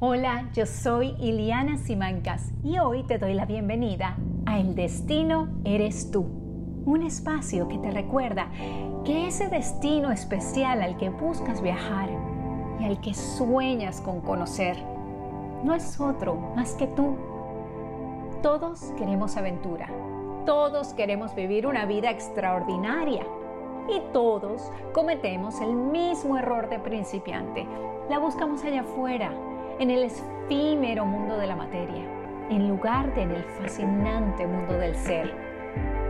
Hola, yo soy Iliana Simancas y hoy te doy la bienvenida a El Destino Eres Tú, un espacio que te recuerda que ese destino especial al que buscas viajar y al que sueñas con conocer no es otro más que tú. Todos queremos aventura, todos queremos vivir una vida extraordinaria y todos cometemos el mismo error de principiante. La buscamos allá afuera en el efímero mundo de la materia, en lugar de en el fascinante mundo del ser.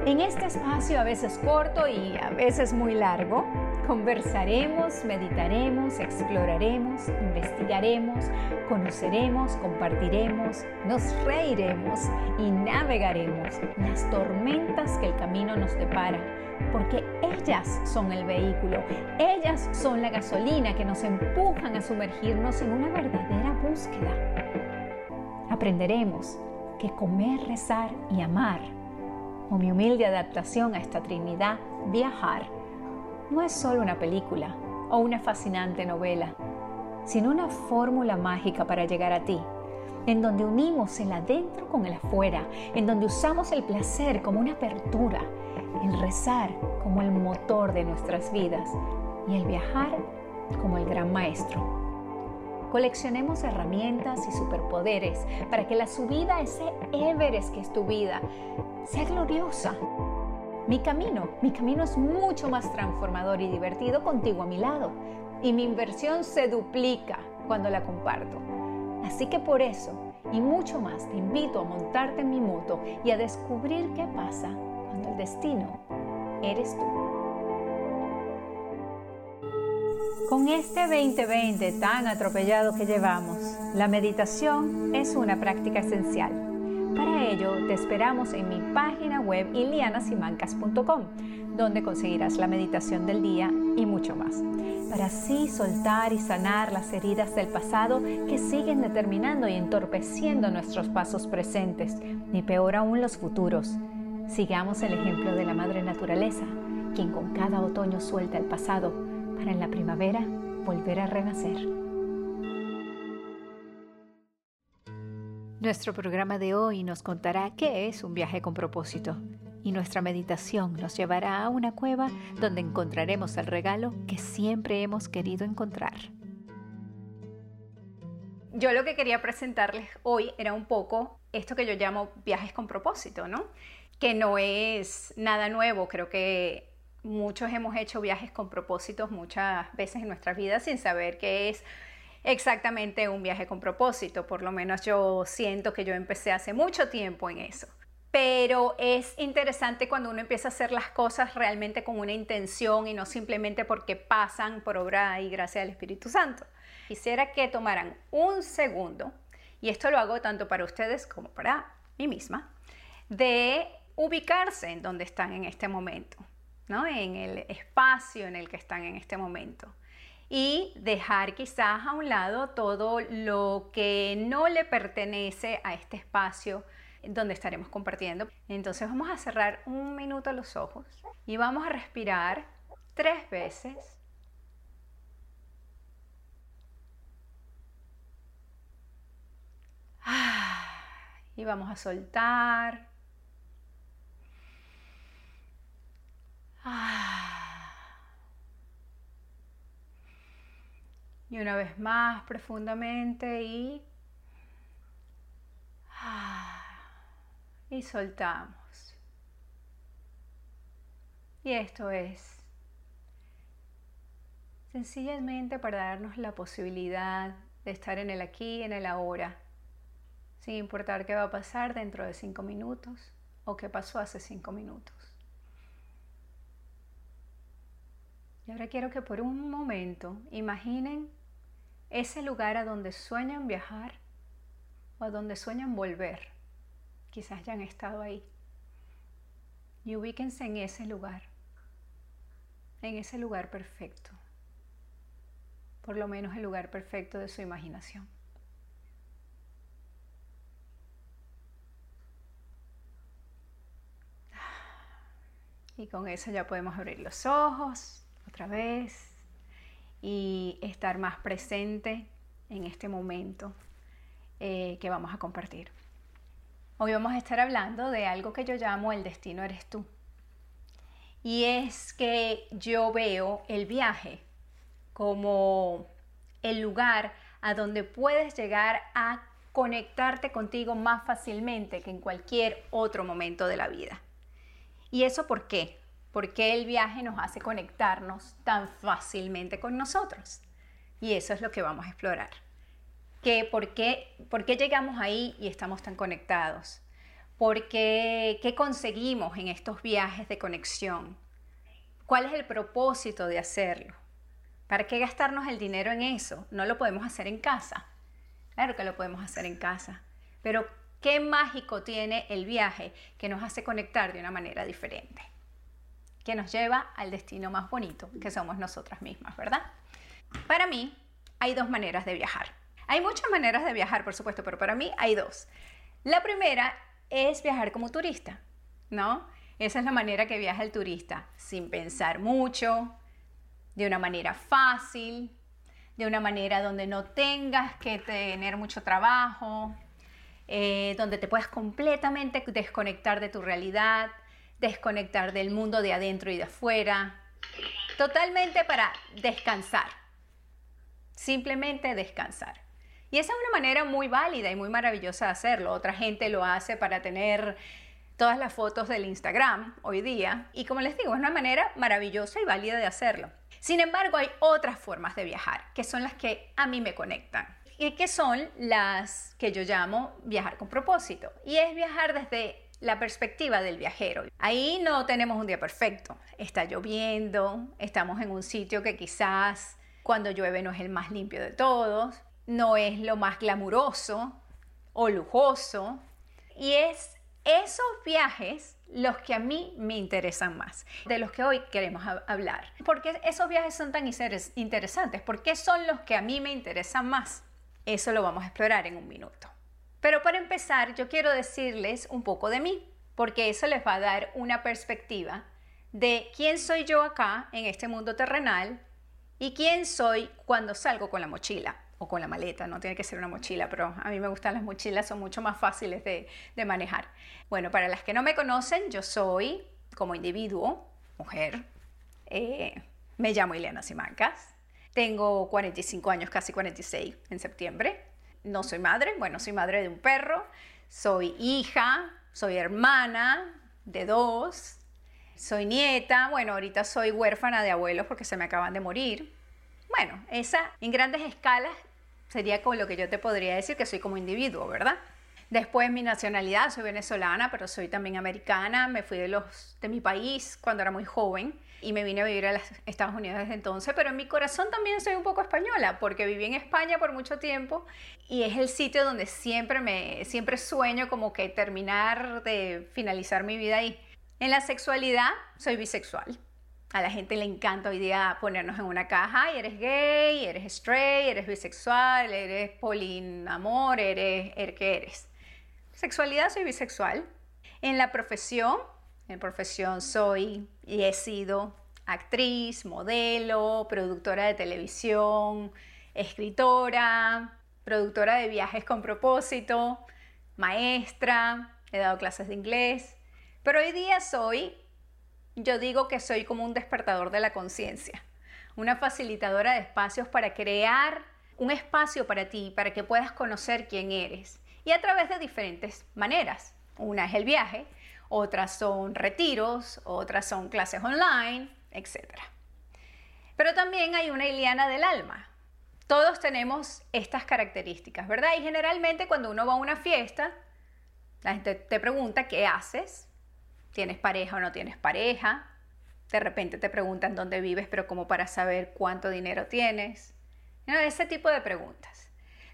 En este espacio, a veces corto y a veces muy largo, conversaremos, meditaremos, exploraremos, investigaremos, conoceremos, compartiremos, nos reiremos y navegaremos las tormentas que el camino nos depara porque ellas son el vehículo, ellas son la gasolina que nos empujan a sumergirnos en una verdadera búsqueda. Aprenderemos que comer, rezar y amar, o mi humilde adaptación a esta Trinidad, viajar, no es solo una película o una fascinante novela, sino una fórmula mágica para llegar a ti en donde unimos el adentro con el afuera, en donde usamos el placer como una apertura, el rezar como el motor de nuestras vidas y el viajar como el gran maestro. Coleccionemos herramientas y superpoderes para que la subida a ese Everest que es tu vida sea gloriosa. Mi camino, mi camino es mucho más transformador y divertido contigo a mi lado y mi inversión se duplica cuando la comparto. Así que por eso y mucho más te invito a montarte en mi moto y a descubrir qué pasa cuando el destino eres tú. Con este 2020 tan atropellado que llevamos, la meditación es una práctica esencial. Para ello, te esperamos en mi página web ilianasimancas.com, donde conseguirás la meditación del día y mucho más, para así soltar y sanar las heridas del pasado que siguen determinando y entorpeciendo nuestros pasos presentes, ni peor aún los futuros. Sigamos el ejemplo de la Madre Naturaleza, quien con cada otoño suelta el pasado para en la primavera volver a renacer. Nuestro programa de hoy nos contará qué es un viaje con propósito y nuestra meditación nos llevará a una cueva donde encontraremos el regalo que siempre hemos querido encontrar. Yo lo que quería presentarles hoy era un poco esto que yo llamo viajes con propósito, ¿no? Que no es nada nuevo, creo que muchos hemos hecho viajes con propósitos muchas veces en nuestras vidas sin saber qué es exactamente un viaje con propósito, por lo menos yo siento que yo empecé hace mucho tiempo en eso. Pero es interesante cuando uno empieza a hacer las cosas realmente con una intención y no simplemente porque pasan por obra y gracia del Espíritu Santo. Quisiera que tomaran un segundo, y esto lo hago tanto para ustedes como para mí misma, de ubicarse en donde están en este momento, ¿no? en el espacio en el que están en este momento y dejar quizás a un lado todo lo que no le pertenece a este espacio donde estaremos compartiendo. Entonces vamos a cerrar un minuto los ojos y vamos a respirar tres veces. Y vamos a soltar. Y una vez más profundamente y... Y soltamos. Y esto es sencillamente para darnos la posibilidad de estar en el aquí, en el ahora, sin importar qué va a pasar dentro de cinco minutos o qué pasó hace cinco minutos. Y ahora quiero que por un momento imaginen ese lugar a donde sueñan viajar o a donde sueñan volver. Quizás ya han estado ahí. Y ubíquense en ese lugar, en ese lugar perfecto, por lo menos el lugar perfecto de su imaginación. Y con eso ya podemos abrir los ojos otra vez y estar más presente en este momento. eh, que vamos a compartir. Hoy vamos a estar hablando de algo que yo llamo el destino eres tú. Y es que yo veo el viaje como el lugar a donde puedes llegar a conectarte contigo más fácilmente que en cualquier otro momento de la vida. ¿Y eso por qué? Porque el viaje nos hace conectarnos tan fácilmente con nosotros. Y eso es lo que vamos a explorar. Que por, qué, ¿Por qué llegamos ahí y estamos tan conectados? ¿Por qué, ¿Qué conseguimos en estos viajes de conexión? ¿Cuál es el propósito de hacerlo? ¿Para qué gastarnos el dinero en eso? No lo podemos hacer en casa. Claro que lo podemos hacer en casa. Pero qué mágico tiene el viaje que nos hace conectar de una manera diferente. Que nos lleva al destino más bonito, que somos nosotras mismas, ¿verdad? Para mí hay dos maneras de viajar. Hay muchas maneras de viajar, por supuesto, pero para mí hay dos. La primera es viajar como turista, ¿no? Esa es la manera que viaja el turista, sin pensar mucho, de una manera fácil, de una manera donde no tengas que tener mucho trabajo, eh, donde te puedas completamente desconectar de tu realidad, desconectar del mundo de adentro y de afuera, totalmente para descansar, simplemente descansar. Y esa es una manera muy válida y muy maravillosa de hacerlo. Otra gente lo hace para tener todas las fotos del Instagram hoy día. Y como les digo, es una manera maravillosa y válida de hacerlo. Sin embargo, hay otras formas de viajar, que son las que a mí me conectan y que son las que yo llamo viajar con propósito. Y es viajar desde la perspectiva del viajero. Ahí no tenemos un día perfecto. Está lloviendo, estamos en un sitio que quizás cuando llueve no es el más limpio de todos, no es lo más glamuroso o lujoso. Y es esos viajes los que a mí me interesan más, de los que hoy queremos hablar. Porque esos viajes son tan interesantes? ¿Por qué son los que a mí me interesan más? Eso lo vamos a explorar en un minuto. Pero para empezar, yo quiero decirles un poco de mí, porque eso les va a dar una perspectiva de quién soy yo acá en este mundo terrenal y quién soy cuando salgo con la mochila o con la maleta, no tiene que ser una mochila, pero a mí me gustan las mochilas, son mucho más fáciles de, manejar. Bueno, para las que no me conocen, yo soy como individuo, mujer, eh, me llamo Ileana Simancas, tengo 45 años, casi 46 en septiembre, no soy madre, bueno, soy madre de un perro, soy hija, soy hermana de dos, soy nieta, bueno, ahorita soy huérfana de abuelos porque se me acaban de morir. Bueno, esa en grandes escalas Sería como lo que yo te podría decir que soy como individuo, ¿verdad? Después mi nacionalidad, soy venezolana, pero soy también americana. Me fui de, los, de mi país cuando era muy joven y me vine a vivir a los Estados Unidos desde entonces, pero en mi corazón también soy un poco española porque viví en España por mucho tiempo y es el sitio donde siempre me siempre sueño como que terminar de finalizar mi vida ahí. En la sexualidad soy bisexual. A la gente le encanta hoy día ponernos en una caja y eres gay, eres straight, eres bisexual, eres polinamor, eres, eres ¿qué eres? Sexualidad soy bisexual. En la profesión, en profesión soy y he sido actriz, modelo, productora de televisión, escritora, productora de viajes con propósito, maestra, he dado clases de inglés, pero hoy día soy yo digo que soy como un despertador de la conciencia, una facilitadora de espacios para crear un espacio para ti, para que puedas conocer quién eres. Y a través de diferentes maneras. Una es el viaje, otras son retiros, otras son clases online, etc. Pero también hay una Iliana del alma. Todos tenemos estas características, ¿verdad? Y generalmente cuando uno va a una fiesta, la gente te pregunta qué haces, ¿Tienes pareja o no tienes pareja? De repente te preguntan dónde vives, pero como para saber cuánto dinero tienes. ese tipo de preguntas.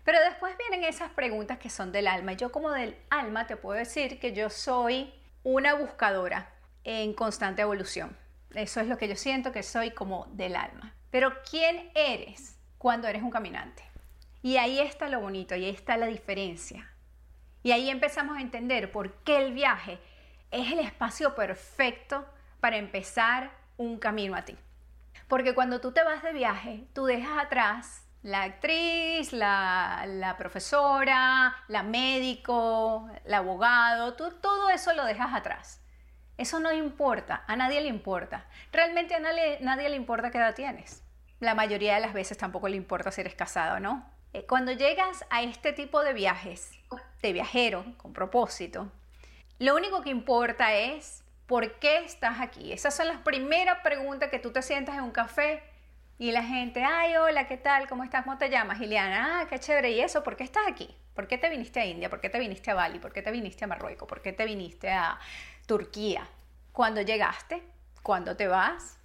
Pero después vienen esas preguntas que son del alma. Yo como del alma te puedo decir que yo soy una buscadora en constante evolución. Eso es lo que yo siento que soy como del alma. Pero ¿quién eres cuando eres un caminante? Y ahí está lo bonito, y ahí está la diferencia. Y ahí empezamos a entender por qué el viaje es el espacio perfecto para empezar un camino a ti. Porque cuando tú te vas de viaje, tú dejas atrás la actriz, la, profesora, la médico, el abogado, todo eso lo dejas atrás. Eso no importa, a nadie le importa. Realmente a nadie, nadie le importa qué edad tienes. La mayoría de las veces tampoco le importa si eres casado o no. Eh, cuando llegas a este tipo de viajes, de viajero con propósito, lo único que importa es por qué estás aquí. Esas son las primeras preguntas que tú te sientas en un café y la gente, ay, hola, ¿qué tal? ¿Cómo estás? ¿Cómo te llamas? Giliana, ah, qué chévere. ¿Y eso? ¿Por qué estás aquí? ¿Por qué te viniste a India? ¿Por qué te viniste a Bali? ¿Por qué te viniste a Marruecos? ¿Por qué te viniste a Turquía? ¿Cuándo llegaste? ¿Cuándo te vas?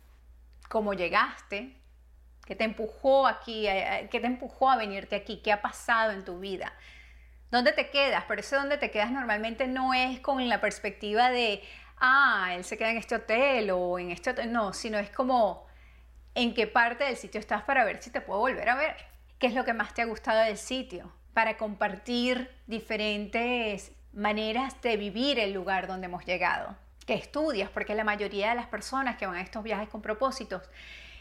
¿Cómo llegaste? ¿Qué te empujó aquí? ¿Qué te empujó a venirte aquí? ¿Qué ha pasado en tu vida? ¿Dónde te quedas? Pero eso donde te quedas normalmente no es con la perspectiva de, ah, él se queda en este hotel o en este hotel. No, sino es como, en qué parte del sitio estás para ver si te puedo volver a ver. ¿Qué es lo que más te ha gustado del sitio? Para compartir diferentes maneras de vivir el lugar donde hemos llegado. ¿Qué estudias? Porque la mayoría de las personas que van a estos viajes con propósitos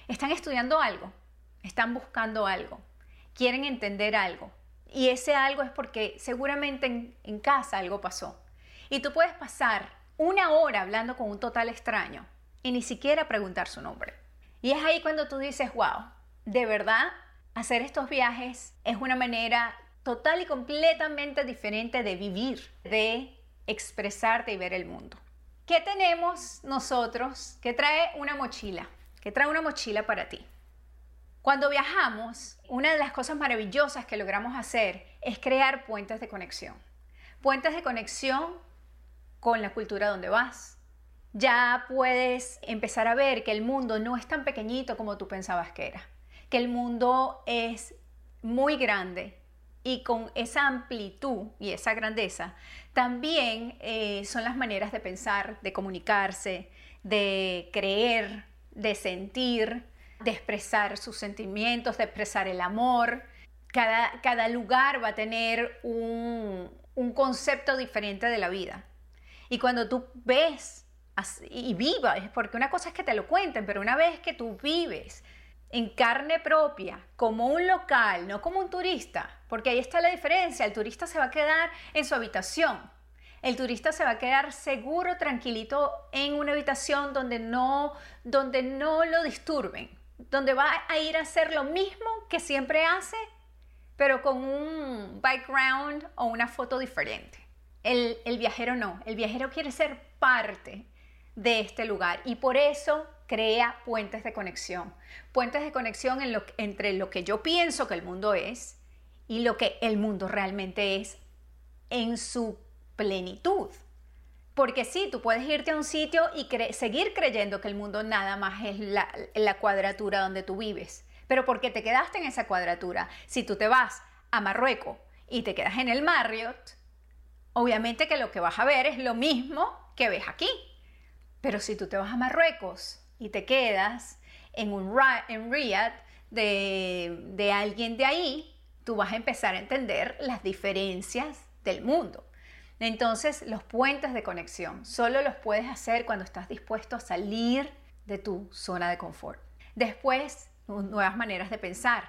están estudiando algo, están buscando algo, quieren entender algo. Y ese algo es porque seguramente en, en casa algo pasó. Y tú puedes pasar una hora hablando con un total extraño y ni siquiera preguntar su nombre. Y es ahí cuando tú dices, wow, de verdad, hacer estos viajes es una manera total y completamente diferente de vivir, de expresarte y ver el mundo. ¿Qué tenemos nosotros que trae una mochila? Que trae una mochila para ti. Cuando viajamos, una de las cosas maravillosas que logramos hacer es crear puentes de conexión. Puentes de conexión con la cultura donde vas, ya puedes empezar a ver que el mundo no es tan pequeñito como tú pensabas que era, que el mundo es muy grande y con esa amplitud y esa grandeza también eh, son las maneras de pensar, de comunicarse, de creer, de sentir, de expresar sus sentimientos, de expresar el amor. Cada, cada lugar va a tener un, un concepto diferente de la vida. Y cuando tú ves y vivas, porque una cosa es que te lo cuenten, pero una vez que tú vives en carne propia, como un local, no como un turista, porque ahí está la diferencia, el turista se va a quedar en su habitación, el turista se va a quedar seguro, tranquilito en una habitación donde no, donde no lo disturben, donde va a ir a hacer lo mismo que siempre hace, pero con un background o una foto diferente. El, el viajero no, el viajero quiere ser parte de este lugar y por eso crea puentes de conexión. Puentes de conexión entre lo que yo pienso que el mundo es y lo que el mundo realmente es en su plenitud. Porque sí, tú puedes irte a un sitio y seguir creyendo que el mundo nada más es la, la cuadratura donde tú vives. Pero porque te quedaste en esa cuadratura. Si tú te vas a Marruecos y te quedas en el Marriott, obviamente que lo que vas a ver es lo mismo que ves aquí. Pero si tú te vas a Marruecos y te quedas en un en de, de alguien de ahí, tú vas a empezar a entender las diferencias del mundo. Entonces, los puentes de conexión solo los puedes hacer cuando estás dispuesto a salir de tu zona de confort. Después, nuevas maneras de pensar.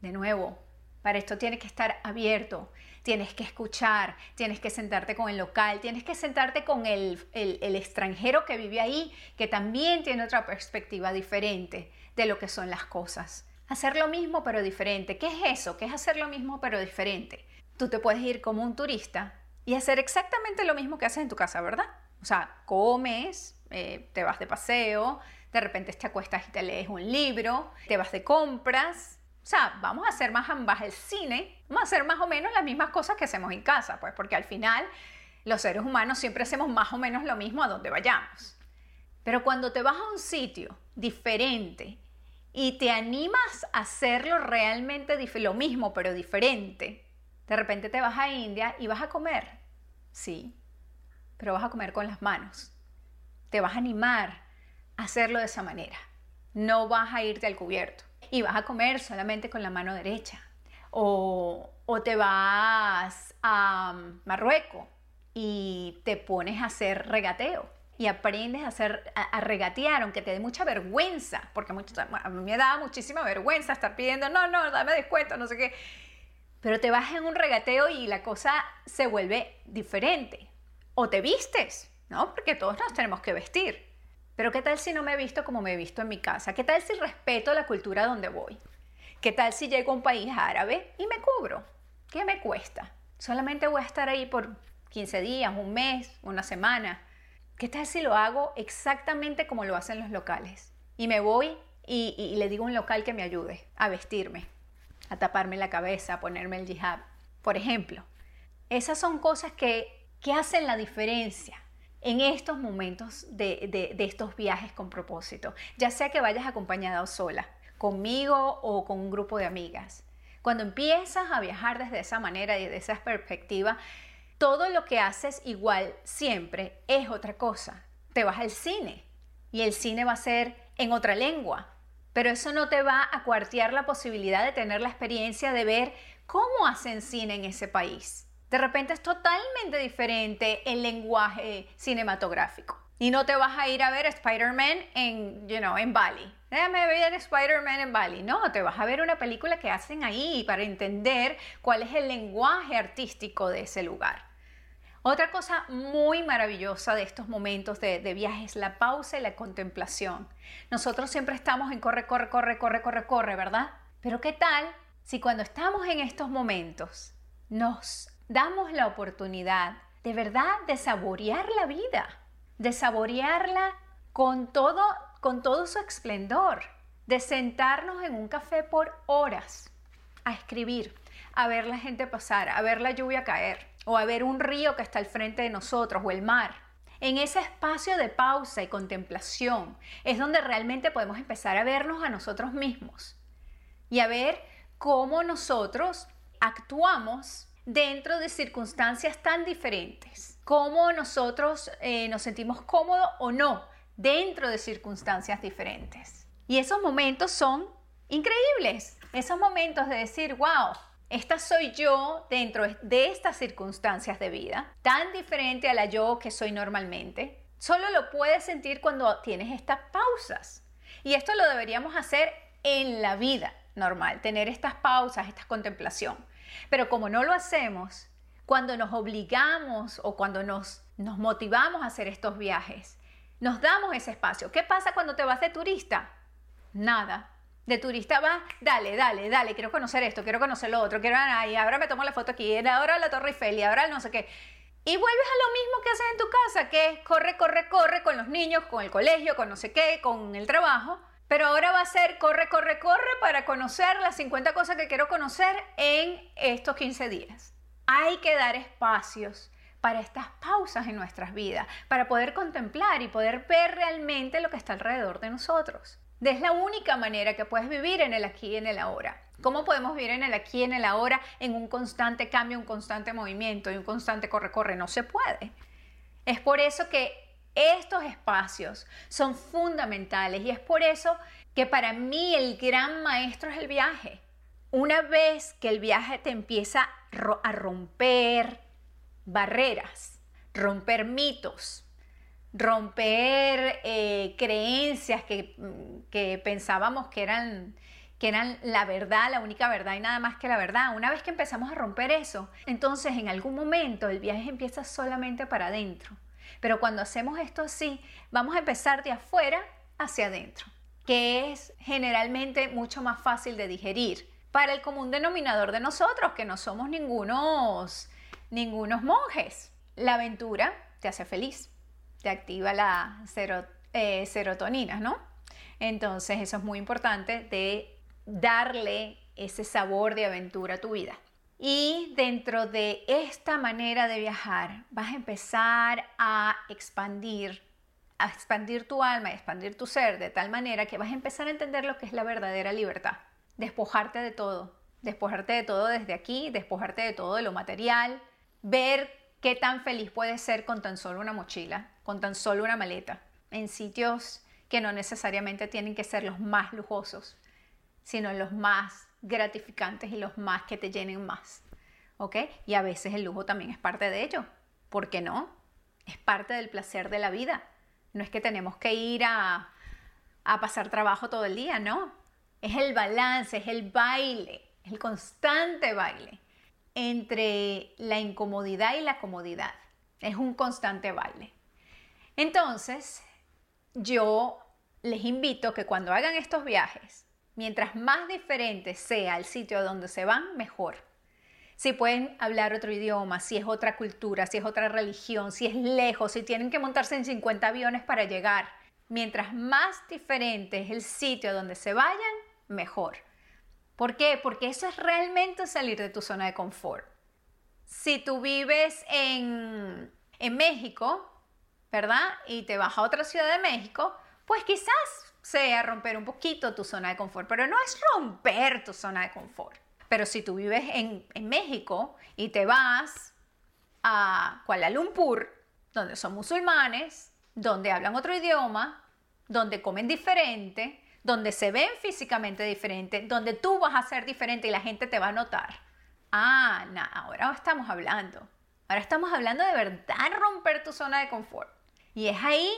De nuevo, para esto tienes que estar abierto, tienes que escuchar, tienes que sentarte con el local, tienes que sentarte con el, extranjero que vive ahí, que también tiene otra perspectiva diferente de lo que son las cosas. Hacer lo mismo pero diferente. ¿Qué es eso? ¿Qué es hacer lo mismo pero diferente? Tú te puedes ir como un turista y hacer exactamente lo mismo que haces en tu casa, ¿verdad? O sea, comes, eh, te vas de paseo, de repente te acuestas y te lees un libro, te vas de compras, o sea, vamos a hacer más ambas el cine, vamos a hacer más o menos las mismas cosas que hacemos en casa, pues porque al final los seres humanos siempre hacemos más o menos lo mismo a donde vayamos. Pero cuando te vas a un sitio diferente y te animas a hacerlo realmente lo mismo pero diferente, de repente te vas a India y vas a comer, sí, pero vas a comer con las manos. Te vas a animar a hacerlo de esa manera. No vas a irte al cubierto y vas a comer solamente con la mano derecha. O, te vas a Marruecos y te pones a hacer regateo. y aprendes a, hacer, a, regatear, aunque te dé mucha vergüenza, porque a mí me daba muchísima vergüenza estar pidiendo, no, no, dame descuento, no sé qué. Pero te vas en un regateo y la cosa se vuelve diferente. O te vistes, ¿no? Porque todos nos tenemos que vestir. Pero ¿qué tal si no me he visto como me he visto en mi casa? ¿Qué tal si respeto la cultura donde voy? ¿Qué tal si llego a un país árabe y me cubro? ¿Qué me cuesta? Solamente voy a estar ahí por 15 días, un mes, una semana. ¿Qué tal si lo hago exactamente como lo hacen los locales? Y me voy y, le digo a un local que me ayude a vestirme, a taparme la cabeza, a ponerme el jihad. Por ejemplo, esas son cosas que, que hacen la diferencia en estos momentos de, de, estos viajes con propósito, ya sea que vayas acompañada o sola, conmigo o con un grupo de amigas. Cuando empiezas a viajar desde esa manera y desde esa perspectiva, todo lo que haces igual siempre es otra cosa. Te vas al cine y el cine va a ser en otra lengua, pero eso no te va a cuartear la posibilidad de tener la experiencia de ver cómo hacen cine en ese país. De repente es totalmente diferente el lenguaje cinematográfico. Y no te vas a ir a ver Spider-Man en, you know, en Bali. Déjame ver Spider-Man en Bali. No, te vas a ver una película que hacen ahí para entender cuál es el lenguaje artístico de ese lugar. Otra cosa muy maravillosa de estos momentos de, de viaje es la pausa y la contemplación. Nosotros siempre estamos en corre, corre, corre, corre, corre, corre, ¿verdad? Pero ¿qué tal si cuando estamos en estos momentos nos damos la oportunidad de verdad de saborear la vida? de saborearla con todo, con todo su esplendor, de sentarnos en un café por horas a escribir, a ver la gente pasar, a ver la lluvia caer, o a ver un río que está al frente de nosotros, o el mar. En ese espacio de pausa y contemplación es donde realmente podemos empezar a vernos a nosotros mismos y a ver cómo nosotros actuamos dentro de circunstancias tan diferentes cómo nosotros eh, nos sentimos cómodos o no dentro de circunstancias diferentes. Y esos momentos son increíbles. Esos momentos de decir, wow, esta soy yo dentro de estas circunstancias de vida, tan diferente a la yo que soy normalmente. Solo lo puedes sentir cuando tienes estas pausas. Y esto lo deberíamos hacer en la vida normal, tener estas pausas, esta contemplación. Pero como no lo hacemos, cuando nos obligamos o cuando nos, nos motivamos a hacer estos viajes, nos damos ese espacio. ¿Qué pasa cuando te vas de turista? Nada. De turista vas, dale, dale, dale, quiero conocer esto, quiero conocer lo otro, quiero, y ahora me tomo la foto aquí, ahora la Torre Eiffel, y ahora no sé qué. Y vuelves a lo mismo que haces en tu casa, que es corre, corre, corre con los niños, con el colegio, con no sé qué, con el trabajo. Pero ahora va a ser corre, corre, corre para conocer las 50 cosas que quiero conocer en estos 15 días. Hay que dar espacios para estas pausas en nuestras vidas, para poder contemplar y poder ver realmente lo que está alrededor de nosotros. Es la única manera que puedes vivir en el aquí y en el ahora. ¿Cómo podemos vivir en el aquí y en el ahora en un constante cambio, un constante movimiento y un constante corre-corre? No se puede. Es por eso que estos espacios son fundamentales y es por eso que para mí el gran maestro es el viaje. Una vez que el viaje te empieza a romper barreras, romper mitos, romper eh, creencias que, que, pensábamos que eran, que eran la verdad, la única verdad y nada más que la verdad. Una vez que empezamos a romper eso, entonces en algún momento el viaje empieza solamente para adentro. Pero cuando hacemos esto así, vamos a empezar de afuera hacia adentro, que es generalmente mucho más fácil de digerir para el común denominador de nosotros, que no somos ningunos, ningunos monjes. La aventura te hace feliz, te activa la eh, serotonina, ¿no? Entonces eso es muy importante de darle ese sabor de aventura a tu vida. Y dentro de esta manera de viajar vas a empezar a expandir, a expandir tu alma, a expandir tu ser de tal manera que vas a empezar a entender lo que es la verdadera libertad. Despojarte de todo, despojarte de todo desde aquí, despojarte de todo de lo material, ver qué tan feliz puedes ser con tan solo una mochila, con tan solo una maleta, en sitios que no necesariamente tienen que ser los más lujosos, sino los más gratificantes y los más que te llenen más. ¿Ok? Y a veces el lujo también es parte de ello. ¿Por qué no? Es parte del placer de la vida. No es que tenemos que ir a, a pasar trabajo todo el día, no. Es el balance, es el baile, el constante baile entre la incomodidad y la comodidad. Es un constante baile. Entonces, yo les invito que cuando hagan estos viajes, mientras más diferente sea el sitio a donde se van, mejor. Si pueden hablar otro idioma, si es otra cultura, si es otra religión, si es lejos, si tienen que montarse en 50 aviones para llegar, mientras más diferente es el sitio a donde se vayan, mejor. ¿Por qué? Porque eso es realmente salir de tu zona de confort. Si tú vives en, en México, ¿verdad? Y te vas a otra ciudad de México, pues quizás sea romper un poquito tu zona de confort, pero no es romper tu zona de confort. Pero si tú vives en, en México y te vas a Kuala Lumpur, donde son musulmanes, donde hablan otro idioma, donde comen diferente, donde se ven físicamente diferente, donde tú vas a ser diferente y la gente te va a notar. Ah, no, ahora estamos hablando. Ahora estamos hablando de verdad romper tu zona de confort. Y es ahí,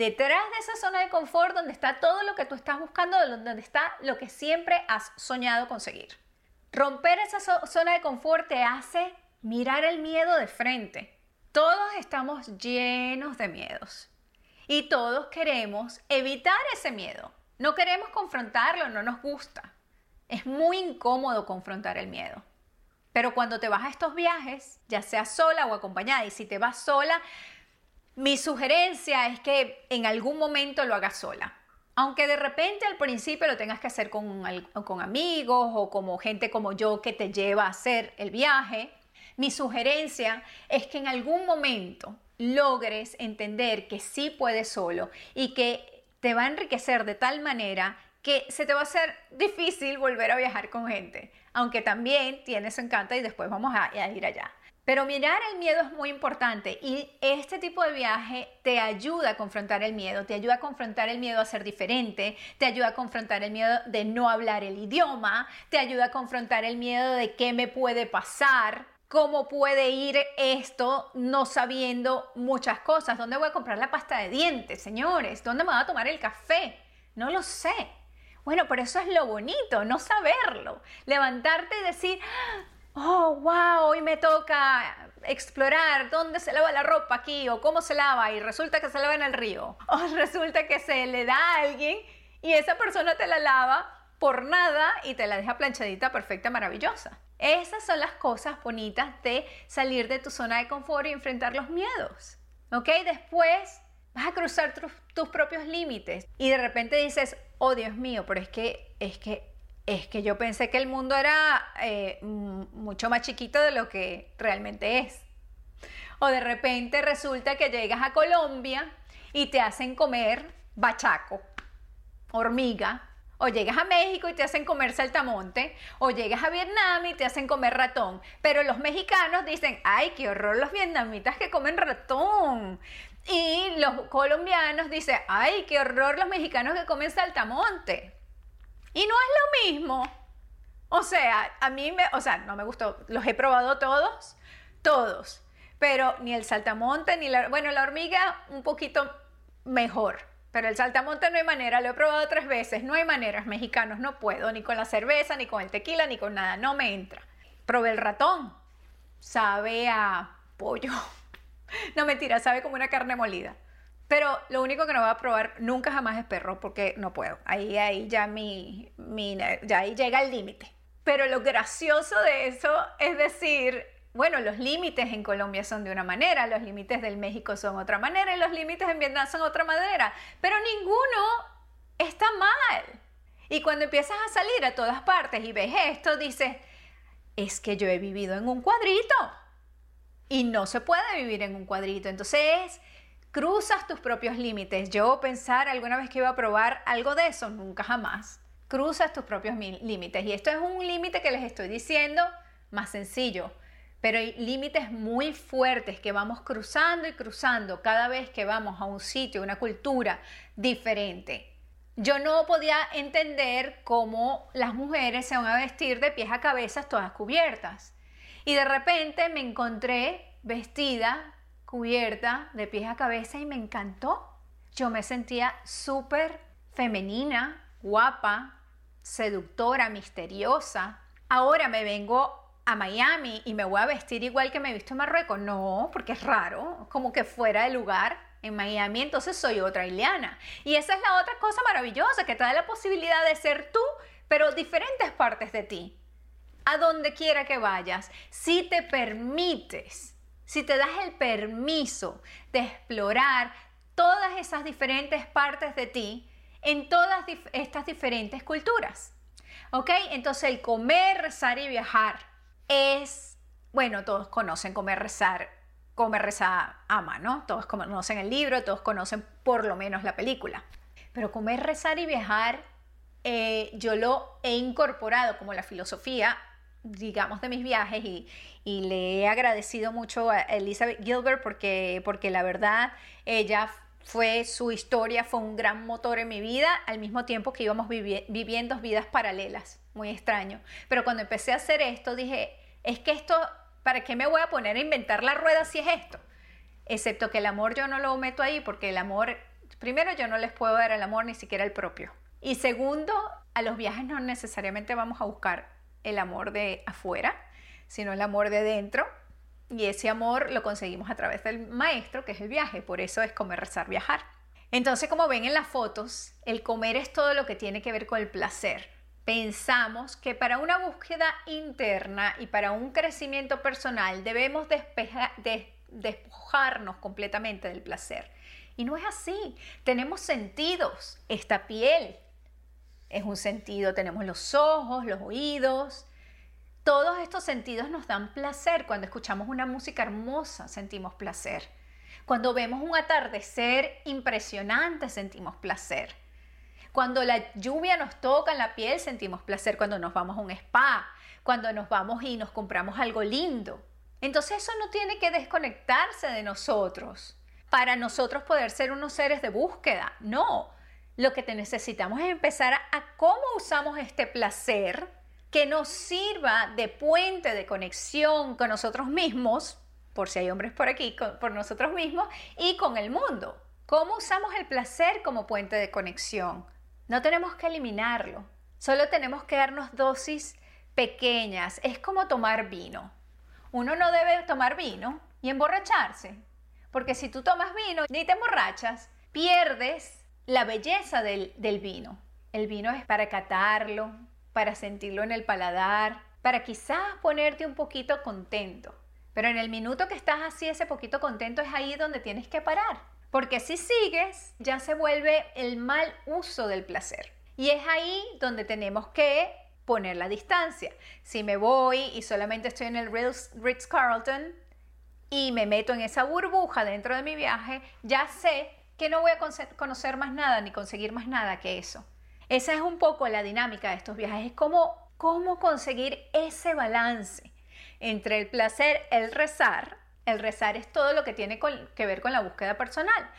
detrás de esa zona de confort, donde está todo lo que tú estás buscando, donde está lo que siempre has soñado conseguir. Romper esa zona de confort te hace mirar el miedo de frente. Todos estamos llenos de miedos y todos queremos evitar ese miedo. No queremos confrontarlo, no nos gusta. Es muy incómodo confrontar el miedo. Pero cuando te vas a estos viajes, ya sea sola o acompañada, y si te vas sola, mi sugerencia es que en algún momento lo hagas sola. Aunque de repente al principio lo tengas que hacer con, con amigos o como gente como yo que te lleva a hacer el viaje, mi sugerencia es que en algún momento logres entender que sí puedes solo y que te va a enriquecer de tal manera que se te va a hacer difícil volver a viajar con gente, aunque también tiene su encanto y después vamos a, ir allá. Pero mirar el miedo es muy importante y este tipo de viaje te ayuda a confrontar el miedo, te ayuda a confrontar el miedo a ser diferente, te ayuda a confrontar el miedo de no hablar el idioma, te ayuda a confrontar el miedo de qué me puede pasar, cómo puede ir esto no sabiendo muchas cosas. ¿Dónde voy a comprar la pasta de dientes, señores? ¿Dónde me voy a tomar el café? No lo sé. Bueno, pero eso es lo bonito, no saberlo. Levantarte y decir, oh, wow, hoy me toca explorar dónde se lava la ropa aquí o cómo se lava y resulta que se lava en el río. O resulta que se le da a alguien y esa persona te la lava por nada y te la deja planchadita, perfecta, maravillosa. Esas son las cosas bonitas de salir de tu zona de confort y enfrentar los miedos. ¿Ok? Después vas a cruzar tus, propios límites y de repente dices, oh Dios mío, pero es que, es que, es que yo pensé que el mundo era eh, mucho más chiquito de lo que realmente es. O de repente resulta que llegas a Colombia y te hacen comer bachaco, hormiga, o llegas a México y te hacen comer saltamonte, o llegas a Vietnam y te hacen comer ratón. Pero los mexicanos dicen, ay, qué horror los vietnamitas que comen ratón. Y los colombianos dicen, ay, qué horror los mexicanos que comen saltamonte. Y no es lo mismo. O sea, a mí me, o sea, no me gustó, los he probado todos, todos. Pero ni el saltamonte, ni la, bueno, la hormiga un poquito mejor pero el saltamonte no hay manera, lo he probado tres veces, no hay maneras, mexicanos, no puedo, ni con la cerveza, ni con el tequila, ni con nada, no me entra. Probé el ratón, sabe a pollo, no mentira, sabe como una carne molida. Pero lo único que no voy a probar nunca jamás es perro, porque no puedo. Ahí, ahí ya mi, mi ya ahí llega el límite. Pero lo gracioso de eso es decir, bueno, los límites en Colombia son de una manera, los límites del México son otra manera y los límites en Vietnam son otra manera, pero ninguno está mal. Y cuando empiezas a salir a todas partes y ves esto, dices, es que yo he vivido en un cuadrito y no se puede vivir en un cuadrito. Entonces, cruzas tus propios límites. Yo pensar alguna vez que iba a probar algo de eso, nunca jamás. Cruzas tus propios límites. Y esto es un límite que les estoy diciendo más sencillo pero hay límites muy fuertes que vamos cruzando y cruzando cada vez que vamos a un sitio, una cultura diferente. Yo no podía entender cómo las mujeres se van a vestir de pies a cabeza todas cubiertas. Y de repente me encontré vestida, cubierta, de pies a cabeza y me encantó. yo me sentía súper femenina, guapa, seductora, misteriosa. Ahora me vengo a Miami y me voy a vestir igual que me he visto en Marruecos. No, porque es raro, como que fuera de lugar en Miami, entonces soy otra Ileana. Y esa es la otra cosa maravillosa, que te da la posibilidad de ser tú, pero diferentes partes de ti. A donde quiera que vayas, si te permites, si te das el permiso de explorar todas esas diferentes partes de ti en todas estas diferentes culturas. ¿Ok? Entonces el comer, rezar y viajar es, bueno, todos conocen comer, rezar, comer, rezar, ama, ¿no? Todos conocen el libro, todos conocen por lo menos la película. Pero comer, rezar y viajar, eh, yo lo he incorporado como la filosofía, digamos, de mis viajes y, y le he agradecido mucho a Elizabeth Gilbert porque, porque la verdad ella fue su historia, fue un gran motor en mi vida, al mismo tiempo que íbamos viviendo vidas paralelas, muy extraño. Pero cuando empecé a hacer esto, dije, es que esto, ¿para qué me voy a poner a inventar la rueda si es esto? Excepto que el amor yo no lo meto ahí porque el amor, primero yo no les puedo dar el amor ni siquiera el propio. Y segundo, a los viajes no necesariamente vamos a buscar el amor de afuera, sino el amor de dentro y ese amor lo conseguimos a través del maestro, que es el viaje. Por eso es comer, rezar, viajar. Entonces, como ven en las fotos, el comer es todo lo que tiene que ver con el placer. Pensamos que para una búsqueda interna y para un crecimiento personal debemos despojarnos completamente del placer. Y no es así. Tenemos sentidos. Esta piel es un sentido. Tenemos los ojos, los oídos, todos estos sentidos nos dan placer. Cuando escuchamos una música hermosa, sentimos placer. Cuando vemos un atardecer impresionante, sentimos placer. Cuando la lluvia nos toca en la piel, sentimos placer. Cuando nos vamos a un spa, cuando nos vamos y nos compramos algo lindo. Entonces eso no tiene que desconectarse de nosotros para nosotros poder ser unos seres de búsqueda. No, lo que necesitamos es empezar a cómo usamos este placer que nos sirva de puente de conexión con nosotros mismos, por si hay hombres por aquí, por nosotros mismos, y con el mundo. ¿Cómo usamos el placer como puente de conexión? No tenemos que eliminarlo, solo tenemos que darnos dosis pequeñas. Es como tomar vino. Uno no debe tomar vino y emborracharse, porque si tú tomas vino y te emborrachas, pierdes la belleza del, del vino. El vino es para catarlo, para sentirlo en el paladar, para quizás ponerte un poquito contento. Pero en el minuto que estás así, ese poquito contento es ahí donde tienes que parar. Porque si sigues, ya se vuelve el mal uso del placer. Y es ahí donde tenemos que poner la distancia. Si me voy y solamente estoy en el Ritz Carlton y me meto en esa burbuja dentro de mi viaje, ya sé que no voy a conocer más nada ni conseguir más nada que eso. Esa es un poco la dinámica de estos viajes, es como cómo conseguir ese balance entre el placer, el rezar. El rezar es todo lo que tiene que ver con la búsqueda personal.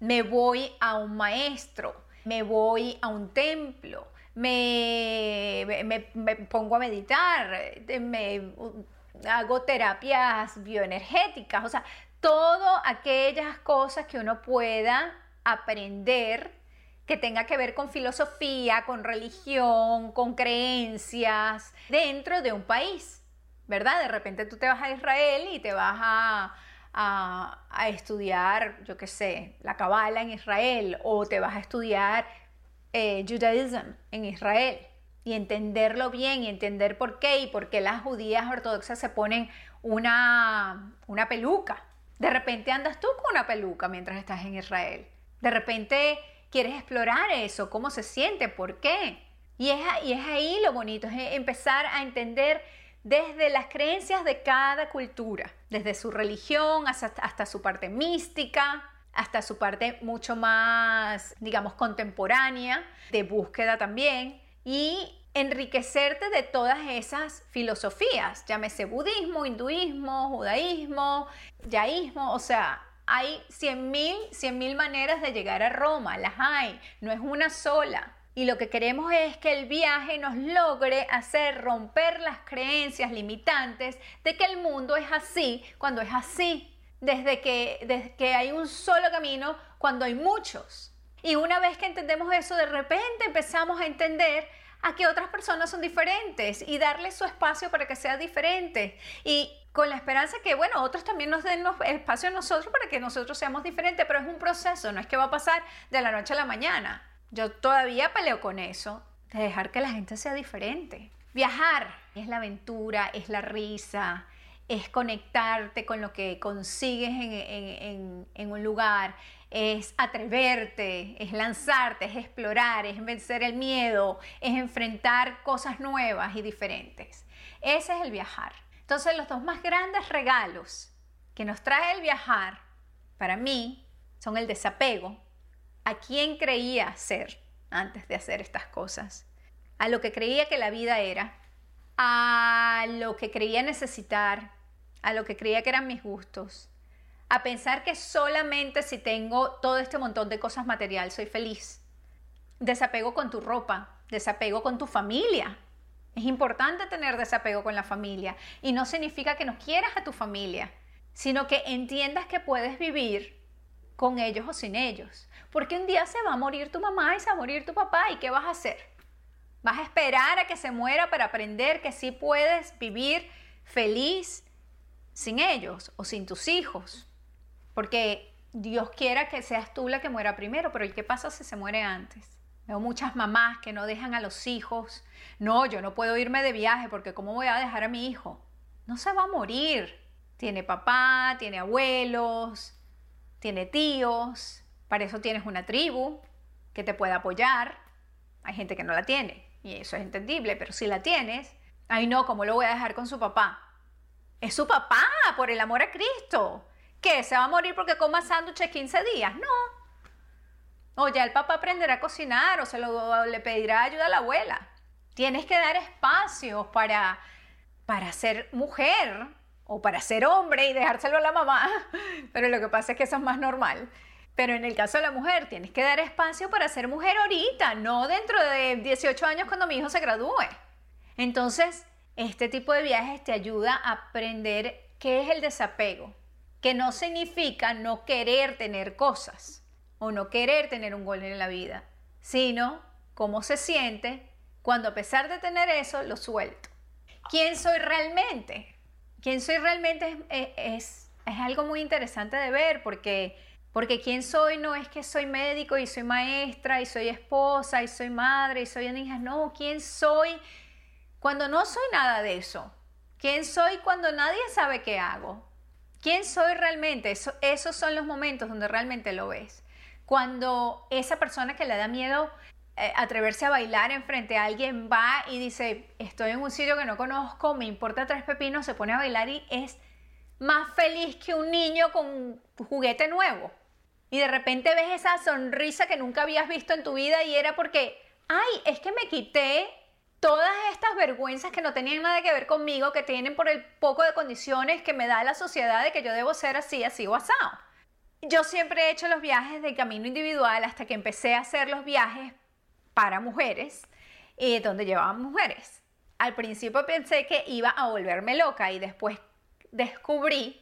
Me voy a un maestro, me voy a un templo, me, me, pongo a meditar, me hago terapias bioenergéticas, o sea, todas aquellas cosas que uno pueda aprender que tenga que ver con filosofía, con religión, con creencias dentro de un país, ¿verdad? De repente tú te vas a Israel y te vas a, estudiar, yo qué sé, la Kabbalah en Israel o te vas a estudiar eh, Judaism en Israel y entenderlo bien y entender por qué y por qué las judías ortodoxas se ponen una, una peluca. De repente andas tú con una peluca mientras estás en Israel. De repente quieres explorar eso, cómo se siente, por qué. Y es, y es ahí lo bonito, es empezar a entender desde las creencias de cada cultura, desde su religión hasta, hasta su parte mística, hasta su parte mucho más, digamos, contemporánea, de búsqueda también, y enriquecerte de todas esas filosofías, llámese budismo, hinduismo, judaísmo, yaísmo, o sea, hay 100.000 mil maneras de llegar a Roma, las hay, no es una sola. Y lo que queremos es que el viaje nos logre hacer romper las creencias limitantes de que el mundo es así cuando es así. desde que, desde que hay un solo camino cuando hay muchos. Y una vez que entendemos eso, de repente empezamos a entender a que otras personas son diferentes y darles su espacio para que sea diferente. Y con la esperanza que, bueno, otros también nos den espacio a nosotros para que nosotros seamos diferentes, pero es un proceso, no es que va a pasar de la noche a la mañana. Yo todavía peleo con eso, de dejar que la gente sea diferente. Viajar es la aventura, es la risa, es conectarte con lo que consigues en, en, un lugar, es atreverte, es lanzarte, es explorar, es vencer el miedo, es enfrentar cosas nuevas y diferentes. Ese es el viajar. Entonces los dos más grandes regalos que nos trae el viajar, para mí, son el desapego a quién creía ser antes de hacer estas cosas, a lo que creía que la vida era, a lo que creía necesitar, a lo que creía que eran mis gustos, a pensar que solamente si tengo todo este montón de cosas material soy feliz. Desapego con tu ropa, desapego con tu familia. Es importante tener desapego con la familia y no significa que no quieras a tu familia, sino que entiendas que puedes vivir con ellos o sin ellos. Porque un día se va a morir tu mamá y se va a morir tu papá y ¿qué vas a hacer? ¿Vas a esperar a que se muera para aprender que sí puedes vivir feliz sin ellos o sin tus hijos? Porque Dios quiera que seas tú la que muera primero, pero ¿y qué pasa si se muere antes? Veo muchas mamás que no dejan a los hijos. No, yo no puedo irme de viaje porque ¿cómo voy a dejar a mi hijo? No se va a morir. Tiene papá, tiene abuelos, tiene tíos, para eso tienes una tribu que te puede apoyar. Hay gente que no la tiene y eso es entendible, pero si la tienes, ay no, ¿cómo lo voy a dejar con su papá? Es su papá, por el amor a Cristo. ¿Qué? ¿Se va a morir porque coma sándwiches 15 días? No. O ya el papá aprenderá a cocinar o se lo, le pedirá ayuda a la abuela. Tienes que dar espacios para, para ser mujer o para ser hombre y dejárselo a la mamá, pero lo que pasa es que eso es más normal. Pero en el caso de la mujer, tienes que dar espacio para ser mujer ahorita, no dentro de 18 años cuando mi hijo se gradúe. Entonces, este tipo de viajes te ayuda a aprender qué es el desapego, que no significa no querer tener cosas o no querer tener un gol en la vida, sino cómo se siente cuando a pesar de tener eso, lo suelto. ¿Quién soy realmente? quién soy realmente es, es, algo muy interesante de ver porque, porque quién soy no es que soy médico y soy maestra y soy esposa y soy madre y soy hija, no, quién soy cuando no soy nada de eso. ¿Quién soy cuando nadie sabe qué hago? ¿Quién soy realmente? esos son los momentos donde realmente lo ves. Cuando esa persona que le da miedo eh, atreverse a bailar enfrente a alguien, va y dice, estoy en un sitio que no conozco, me importa tres pepinos, se pone a bailar y es más feliz que un niño con juguete nuevo. Y de repente ves esa sonrisa que nunca habías visto en tu vida y era porque, ay, es que me quité todas estas vergüenzas que no tenían nada que ver conmigo, que tienen por el poco de condiciones que me da la sociedad de que yo debo ser así, así o asado. Yo siempre he hecho los viajes de camino individual hasta que empecé a hacer los viajes para mujeres, y donde llevaban mujeres. Al principio pensé que iba a volverme loca y después descubrí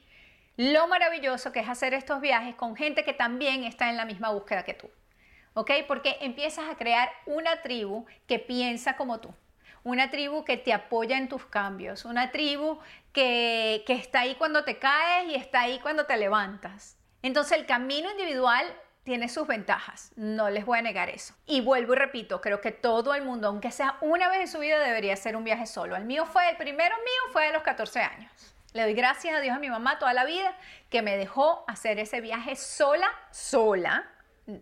lo maravilloso que es hacer estos viajes con gente que también está en la misma búsqueda que tú. ¿Ok? Porque empiezas a crear una tribu que piensa como tú. Una tribu que te apoya en tus cambios. Una tribu que, que está ahí cuando te caes y está ahí cuando te levantas. Entonces el camino individual tiene sus ventajas, no les voy a negar eso. Y vuelvo y repito, creo que todo el mundo, aunque sea una vez en su vida, debería hacer un viaje solo. El mío fue, el primero mío fue a los 14 años. Le doy gracias a Dios a mi mamá toda la vida que me dejó hacer ese viaje sola, sola,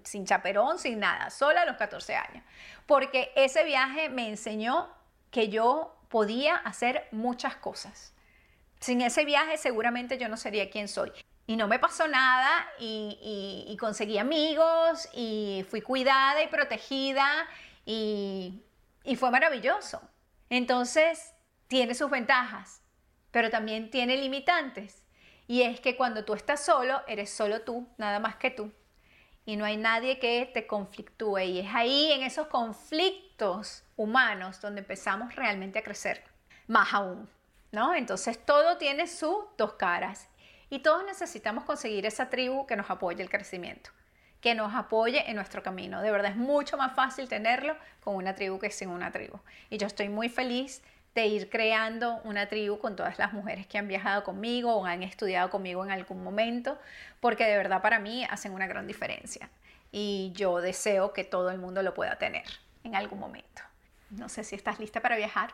sin chaperón, sin nada, sola a los 14 años. Porque ese viaje me enseñó que yo podía hacer muchas cosas. Sin ese viaje seguramente yo no sería quien soy y no me pasó nada y, conseguí amigos y fui cuidada y protegida y, y fue maravilloso. Entonces, tiene sus ventajas, pero también tiene limitantes. Y es que cuando tú estás solo, eres solo tú, nada más que tú. Y no hay nadie que te conflictúe. Y es ahí, en esos conflictos humanos, donde empezamos realmente a crecer. Más aún, ¿no? Entonces todo tiene sus dos caras. Y todos necesitamos conseguir esa tribu que nos apoye el crecimiento, que nos apoye en nuestro camino. De verdad es mucho más fácil tenerlo con una tribu que sin una tribu. Y yo estoy muy feliz de ir creando una tribu con todas las mujeres que han viajado conmigo o han estudiado conmigo en algún momento, porque de verdad para mí hacen una gran diferencia. Y yo deseo que todo el mundo lo pueda tener en algún momento. No sé si estás lista para viajar.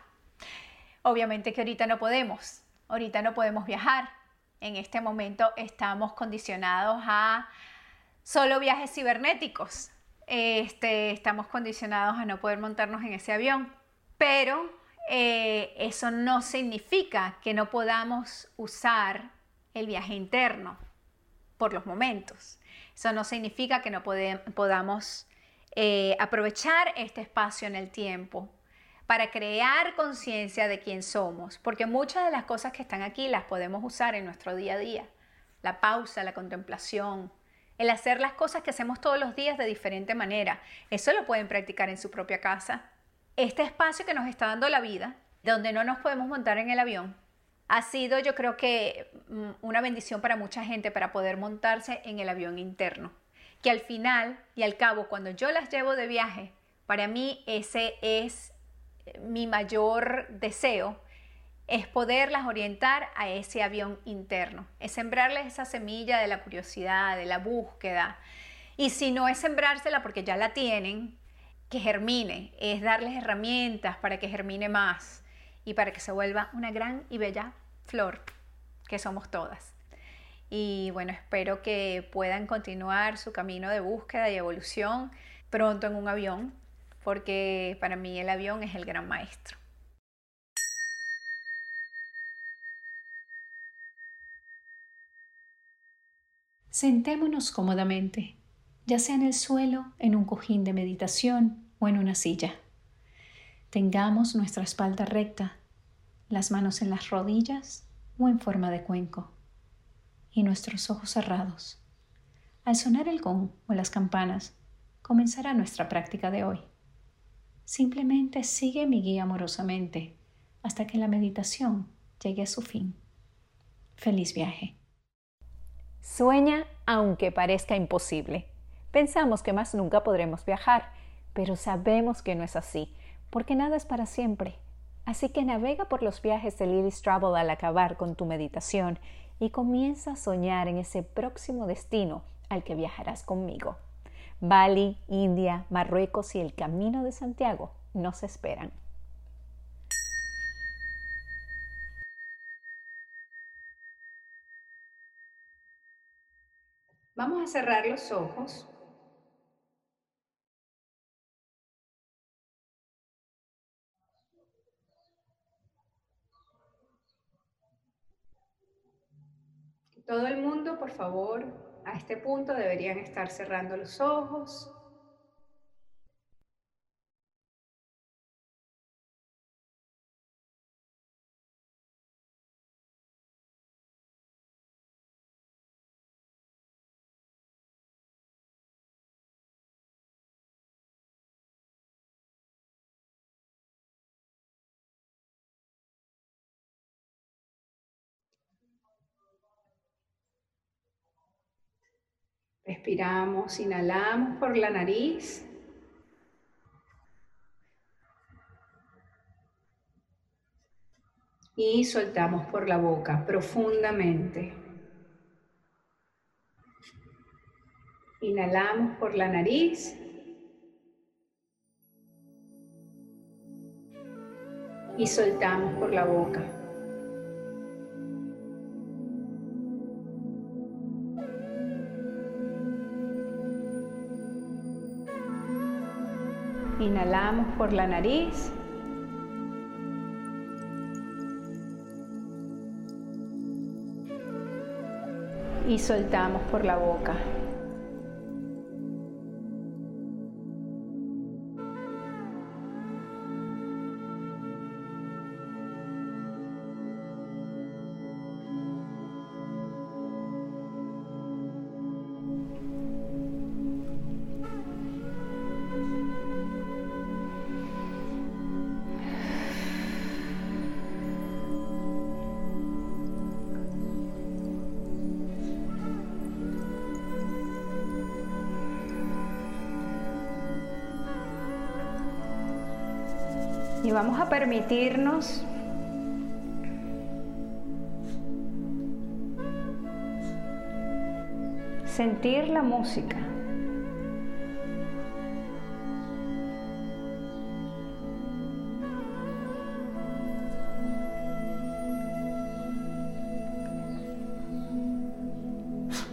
Obviamente que ahorita no podemos, ahorita no podemos viajar. En este momento estamos condicionados a solo viajes cibernéticos. Este, estamos condicionados a no poder montarnos en ese avión. Pero eh, eso no significa que no podamos usar el viaje interno por los momentos. Eso no significa que no podamos eh, aprovechar este espacio en el tiempo para crear conciencia de quién somos, porque muchas de las cosas que están aquí las podemos usar en nuestro día a día. La pausa, la contemplación, el hacer las cosas que hacemos todos los días de diferente manera. Eso lo pueden practicar en su propia casa este espacio que nos está dando la vida, donde no nos podemos montar en el avión, ha sido yo creo que mm, una bendición para mucha gente para poder montarse en el avión interno. Que al final y al cabo, cuando yo las llevo de viaje, para mí ese es eh, mi mayor deseo, es poderlas orientar a ese avión interno, es sembrarles esa semilla de la curiosidad, de la búsqueda. Y si no es sembrársela porque ya la tienen, que germine, es darles herramientas para que germine más y para que se vuelva una gran y bella flor que somos todas. Y bueno, espero que puedan continuar su camino de búsqueda y evolución pronto en un avión, porque para mí el avión es el gran maestro. Sentémonos cómodamente ya sea en el suelo, en un cojín de meditación o en una silla. Tengamos nuestra espalda recta, las manos en las rodillas o en forma de cuenco, y nuestros ojos cerrados. Al sonar el gong o las campanas, comenzará nuestra práctica de hoy. Simplemente sigue mi guía amorosamente hasta que la meditación llegue a su fin. Feliz viaje. Sueña aunque parezca imposible. Pensamos que más nunca podremos viajar, pero sabemos que no es así, porque nada es para siempre. Así que navega por los viajes de Lily's Travel al acabar con tu meditación y comienza a soñar en ese próximo destino al que viajarás conmigo. Bali, India, Marruecos y el Camino de Santiago nos esperan. Vamos a cerrar los ojos Todo el mundo, por favor, a este punto deberían estar cerrando los ojos. Respiramos, inhalamos por la nariz. Y soltamos por la boca profundamente. Inhalamos por la nariz. Y soltamos por la boca. Inhalamos por la nariz. Y soltamos por la boca. Vamos a permitirnos sentir la música.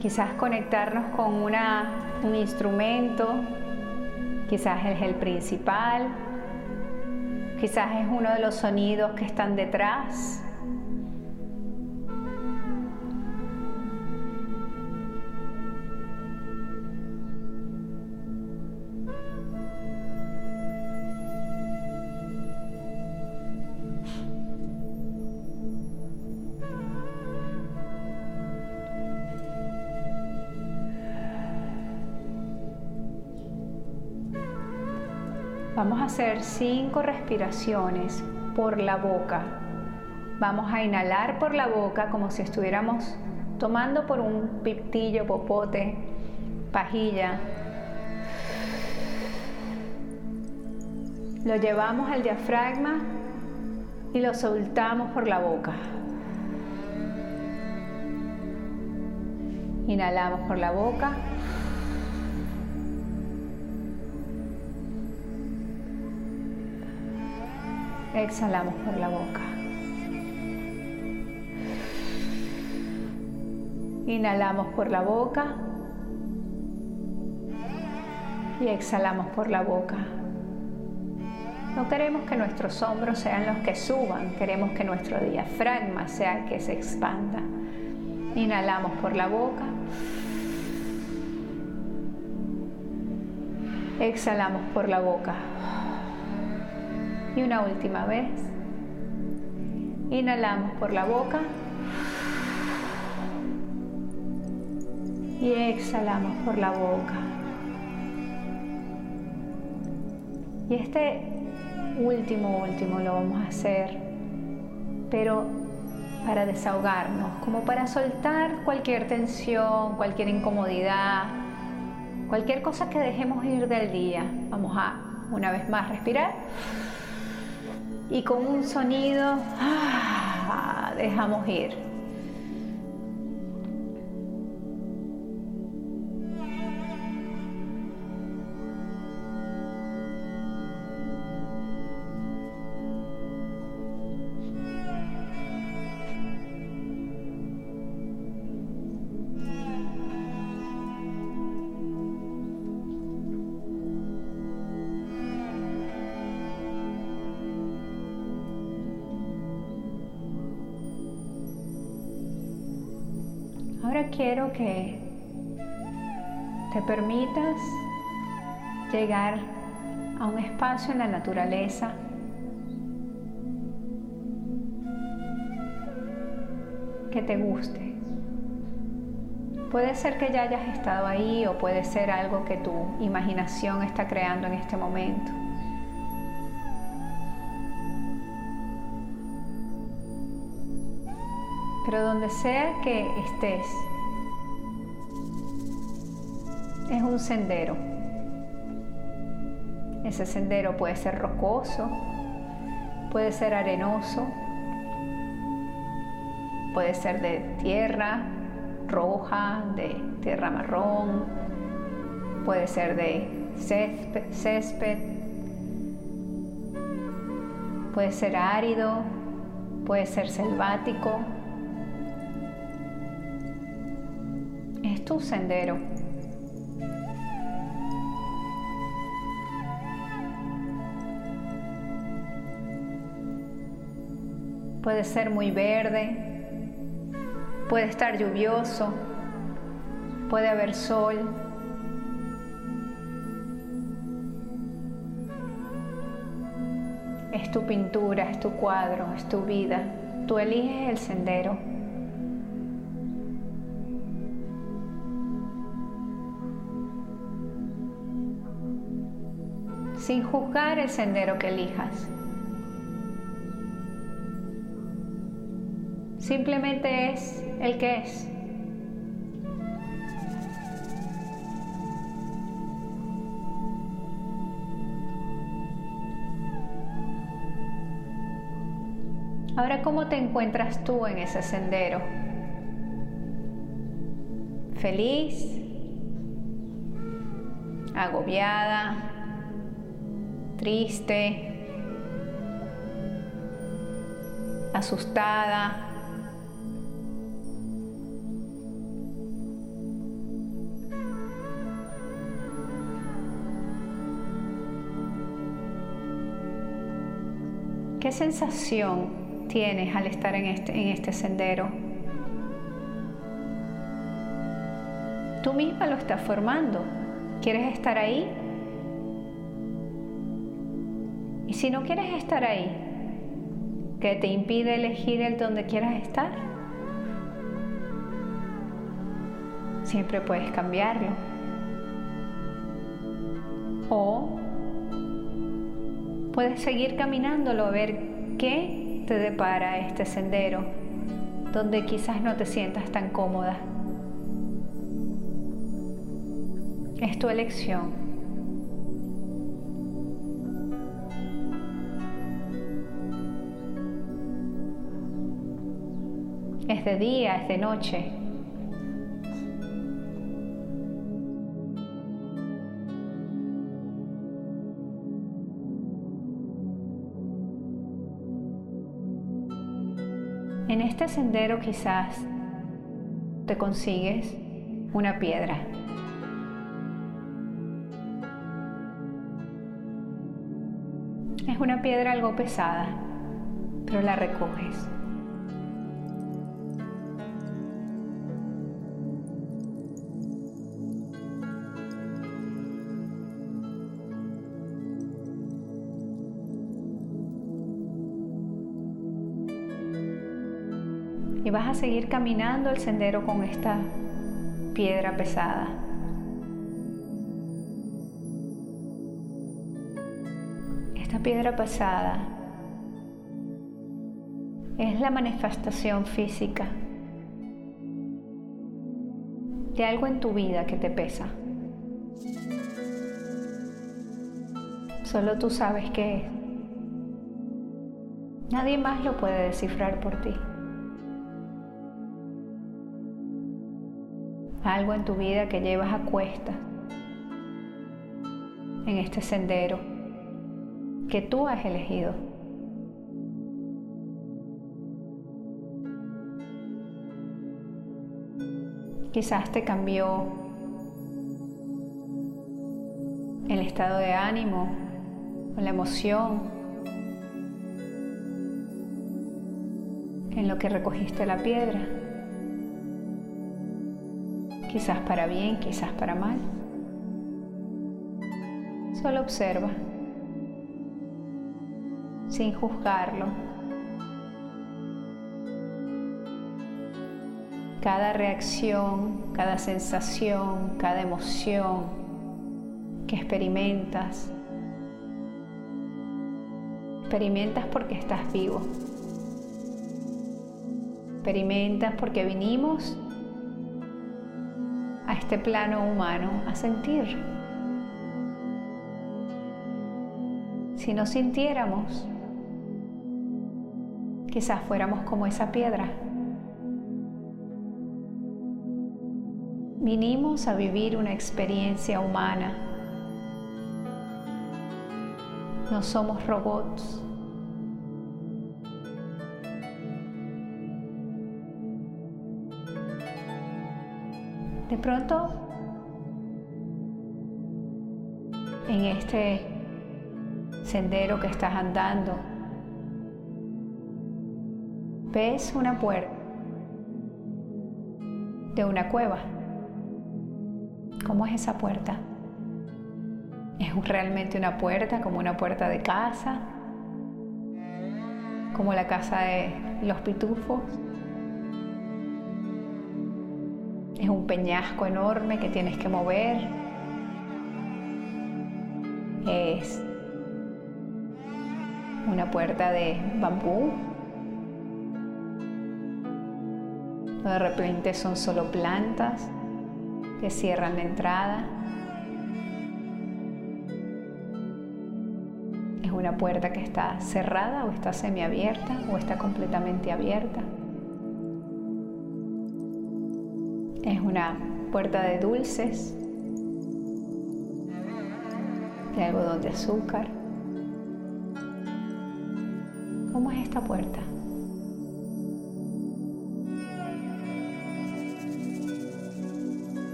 Quizás conectarnos con una, un instrumento, quizás es el principal, quizás es uno de los sonidos que están detrás. Hacer cinco respiraciones por la boca. Vamos a inhalar por la boca como si estuviéramos tomando por un piptillo, popote, pajilla. Lo llevamos al diafragma y lo soltamos por la boca. Inhalamos por la boca. Exhalamos por la boca. Inhalamos por la boca y exhalamos por la boca. No queremos que nuestros hombros sean los que suban, queremos que nuestro diafragma sea el que se expanda. Inhalamos por la boca. Exhalamos por la boca. Y una última vez. Inhalamos por la boca. Y exhalamos por la boca. Y este último, último lo vamos a hacer, pero para desahogarnos, como para soltar cualquier tensión, cualquier incomodidad, cualquier cosa que dejemos ir del día. Vamos a una vez más respirar y con un sonido ah, dejamos ir. Que te permitas llegar a un espacio en la naturaleza que te guste. Puede ser que ya hayas estado ahí o puede ser algo que tu imaginación está creando en este momento. Pero donde sea que estés, un sendero. Ese sendero puede ser rocoso, puede ser arenoso, puede ser de tierra roja, de tierra marrón, puede ser de césped, puede ser árido, puede ser selvático, es tu sendero. Puede ser muy verde, puede estar lluvioso, puede haber sol. Es tu pintura, es tu cuadro, es tu vida. Tú eliges el sendero. sin juzgar el sendero que elijas. Simplemente es el que es. Ahora, ¿cómo te encuentras tú en ese sendero? ¿Feliz? ¿Agobiada? ¿Triste? ¿Asustada? ¿Qué sensación tienes al estar en este, en este sendero? Tú misma lo estás formando. ¿Quieres estar ahí? Y si no quieres estar ahí, ¿qué te impide elegir el donde quieras estar? Siempre puedes cambiarlo. O Puedes seguir caminándolo a ver qué te depara este sendero, donde quizás no te sientas tan cómoda. Es tu elección. Es de día, es de noche. En este sendero quizás te consigues una piedra. Es una piedra algo pesada, pero la recoges. Seguir caminando el sendero con esta piedra pesada. Esta piedra pesada es la manifestación física de algo en tu vida que te pesa. Solo tú sabes qué es. Nadie más lo puede descifrar por ti. Algo en tu vida que llevas a cuesta en este sendero que tú has elegido. Quizás te cambió el estado de ánimo o la emoción en lo que recogiste la piedra quizás para bien, quizás para mal. Solo observa, sin juzgarlo. Cada reacción, cada sensación, cada emoción que experimentas, experimentas porque estás vivo. Experimentas porque vinimos este plano humano a sentir. Si no sintiéramos, quizás fuéramos como esa piedra. Vinimos a vivir una experiencia humana. No somos robots. Pronto, en este sendero que estás andando, ves una puerta de una cueva. ¿Cómo es esa puerta? ¿Es realmente una puerta como una puerta de casa? ¿Como la casa de los pitufos? Un peñasco enorme que tienes que mover. Es una puerta de bambú. De repente son solo plantas que cierran la entrada. Es una puerta que está cerrada o está semiabierta o está completamente abierta. Puerta de dulces, de algodón de azúcar. ¿Cómo es esta puerta?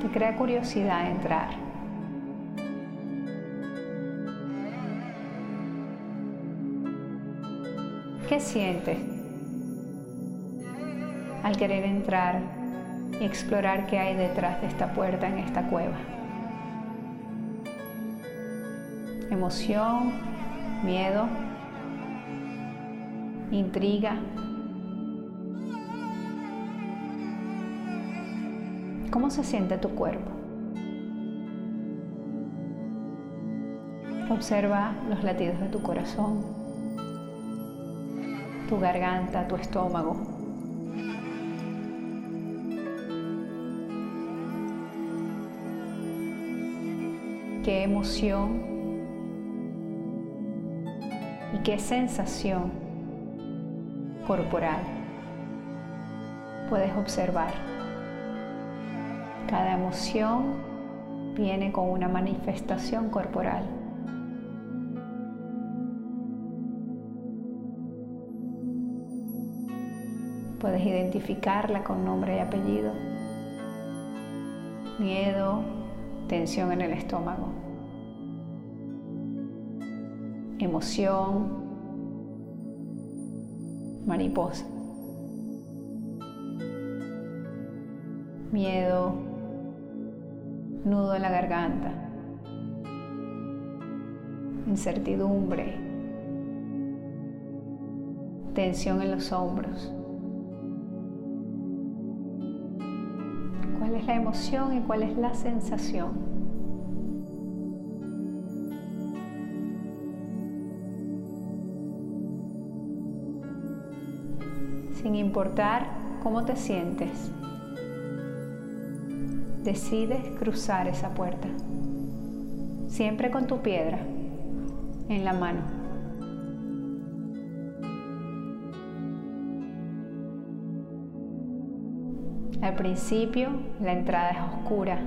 Te crea curiosidad entrar. ¿Qué sientes al querer entrar y explorar qué hay detrás de esta puerta en esta cueva? Emoción, miedo, intriga, ¿Cómo se siente tu cuerpo? Observa los latidos de tu corazón, tu garganta, tu estómago. ¿Qué emoción y qué sensación corporal puedes observar? Cada emoción viene con una manifestación corporal. Puedes identificarla con nombre y apellido. Miedo, tensión en el estómago. Emoción, mariposa. Miedo, nudo en la garganta, incertidumbre, tensión en los hombros. La emoción y cuál es la sensación? Sin importar cómo te sientes, decides cruzar esa puerta, siempre con tu piedra en la mano. Principio la entrada es oscura.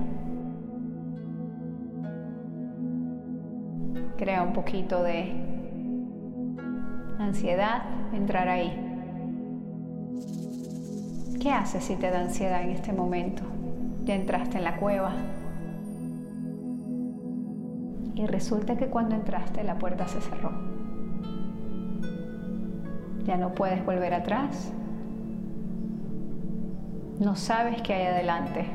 Crea un poquito de ansiedad entrar ahí. ¿Qué haces si te da ansiedad en este momento? ya entraste en la cueva. Y resulta que cuando entraste la puerta se cerró. Ya no puedes volver atrás. No sabes qué hay adelante.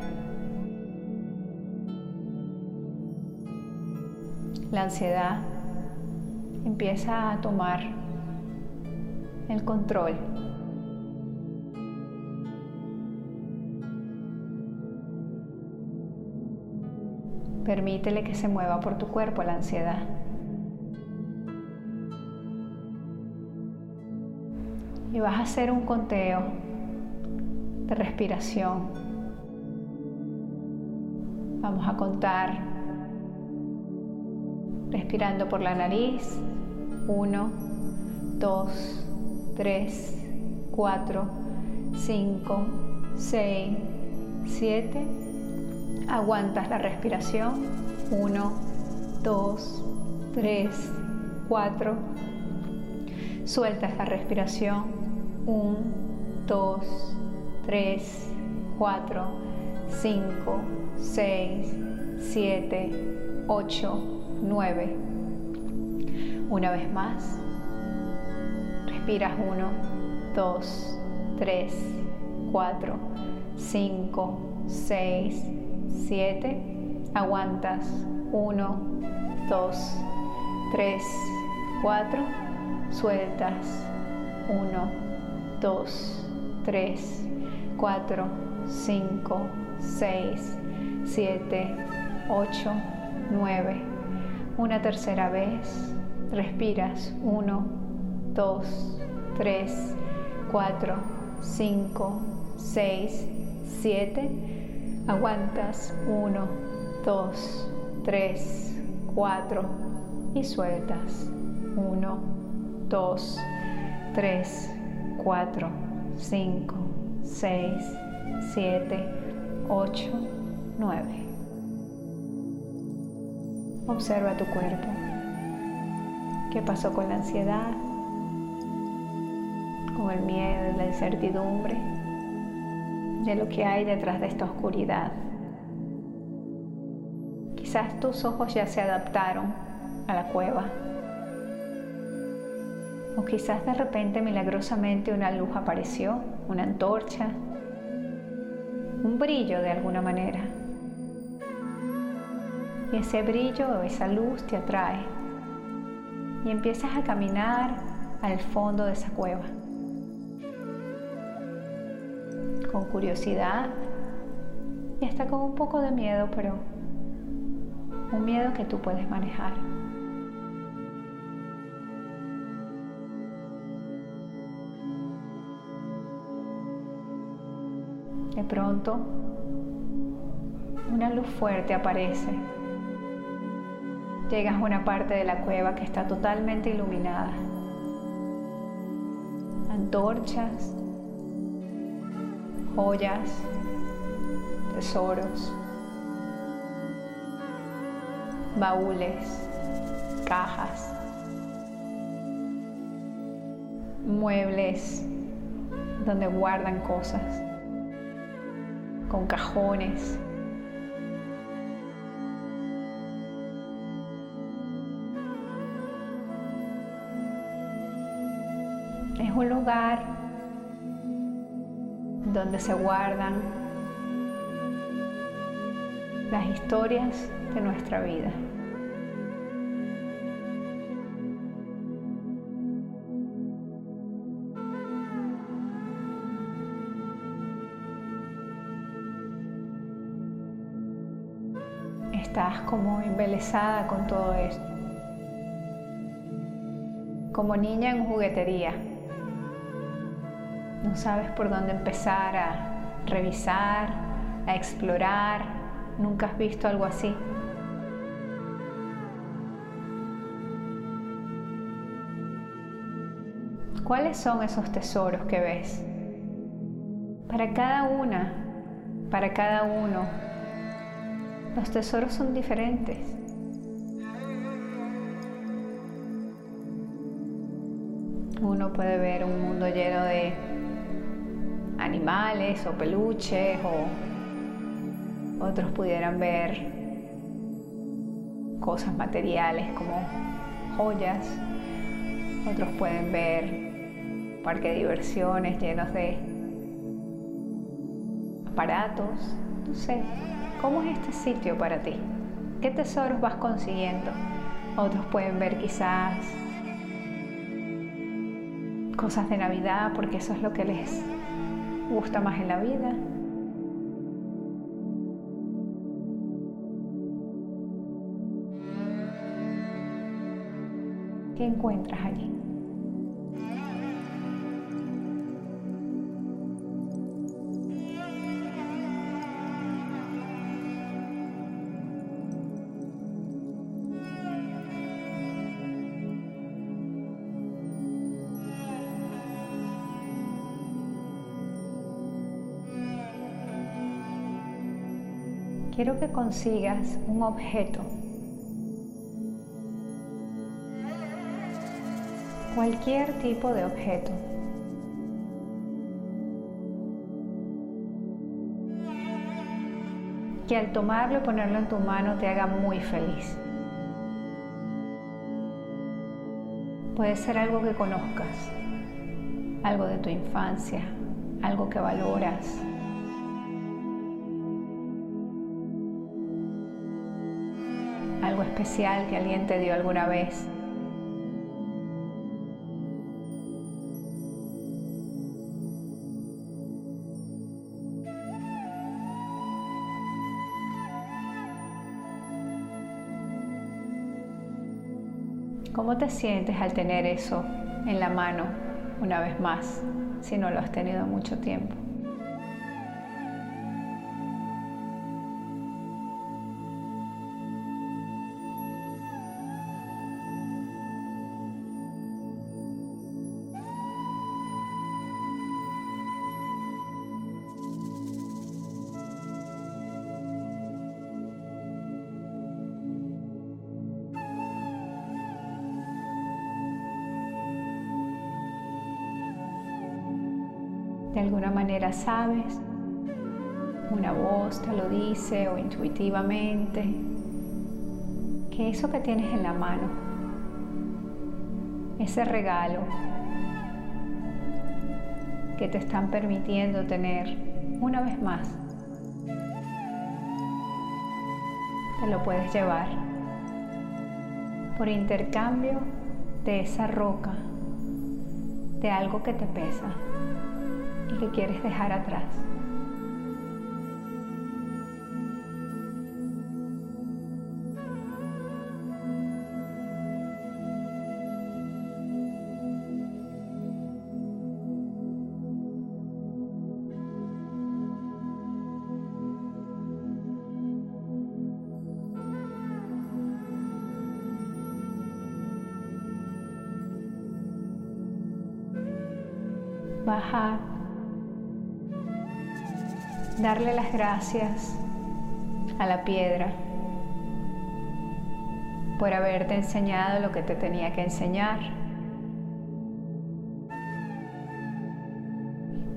La ansiedad empieza a tomar el control Permítele que se mueva por tu cuerpo la ansiedad. Y vas a hacer un conteo de respiración. Vamos a contar respirando por la nariz. 1, 2, 3, 4, 5, 6, 7 Aguantas la respiración. 1, 2, 3, 4. Sueltas la respiración. 1, 2, 3, 4, 5, 6, 7, 8, 9. Una vez más. Respiras 1, 2, 3, 4, 5, 6, 7, aguantas 1, 2, 3, 4, sueltas 1, 2, 3, 4, 5, 6, 7, 8, 9. Una tercera vez, respiras. 1, 2, 3, 4, 5, 6, 7 Aguantas. 1, dos, tres, cuatro. Y sueltas. Uno, dos, tres, cuatro, cinco, seis, siete, ocho, nueve. Observa tu cuerpo. ¿Qué pasó con la ansiedad? Con el miedo, la incertidumbre de lo que hay detrás de esta oscuridad. Quizás tus ojos ya se adaptaron a la cueva. O quizás de repente milagrosamente una luz apareció, una antorcha, un brillo de alguna manera. Y ese brillo o esa luz te atrae. Y empiezas a caminar al fondo de esa cueva. Con curiosidad y hasta con un poco de miedo, pero un miedo que tú puedes manejar. Pronto, una luz fuerte aparece. Llegas a una parte de la cueva que está totalmente iluminada. Antorchas, joyas, tesoros baúles, cajas, muebles donde guardan cosas, con cajones. Es un lugar donde se guardan las historias de nuestra vida. Estás como embelesada con todo esto. Como niña en juguetería. No sabes por dónde empezar a revisar, a explorar. Nunca has visto algo así. ¿Cuáles son esos tesoros que ves? Para cada una, para cada uno, los tesoros son diferentes. Uno puede ver un mundo lleno de animales o peluches o otros pudieran ver cosas materiales como joyas, otros pueden ver parque de diversiones llenos de aparatos. No sé, ¿cómo es este sitio para ti? ¿Qué tesoros vas consiguiendo? Otros pueden ver quizás cosas de Navidad porque eso es lo que les gusta más en la vida. ¿Qué encuentras allí? Consigas un objeto. Cualquier tipo de objeto. Que al tomarlo y ponerlo en tu mano te haga muy feliz. Puede ser algo que conozcas, algo de tu infancia, algo que valoras, especial que alguien te dio alguna vez. ¿Cómo te sientes al tener eso en la mano una vez más, si no lo has tenido mucho tiempo? Sabes, una voz te lo dice o intuitivamente, que eso que tienes en la mano, ese regalo que te están permitiendo tener una vez más, te lo puedes llevar por intercambio de esa roca, de algo que te pesa y que quieres dejar atrás. Darle las gracias a la piedra por haberte enseñado lo que te tenía que enseñar,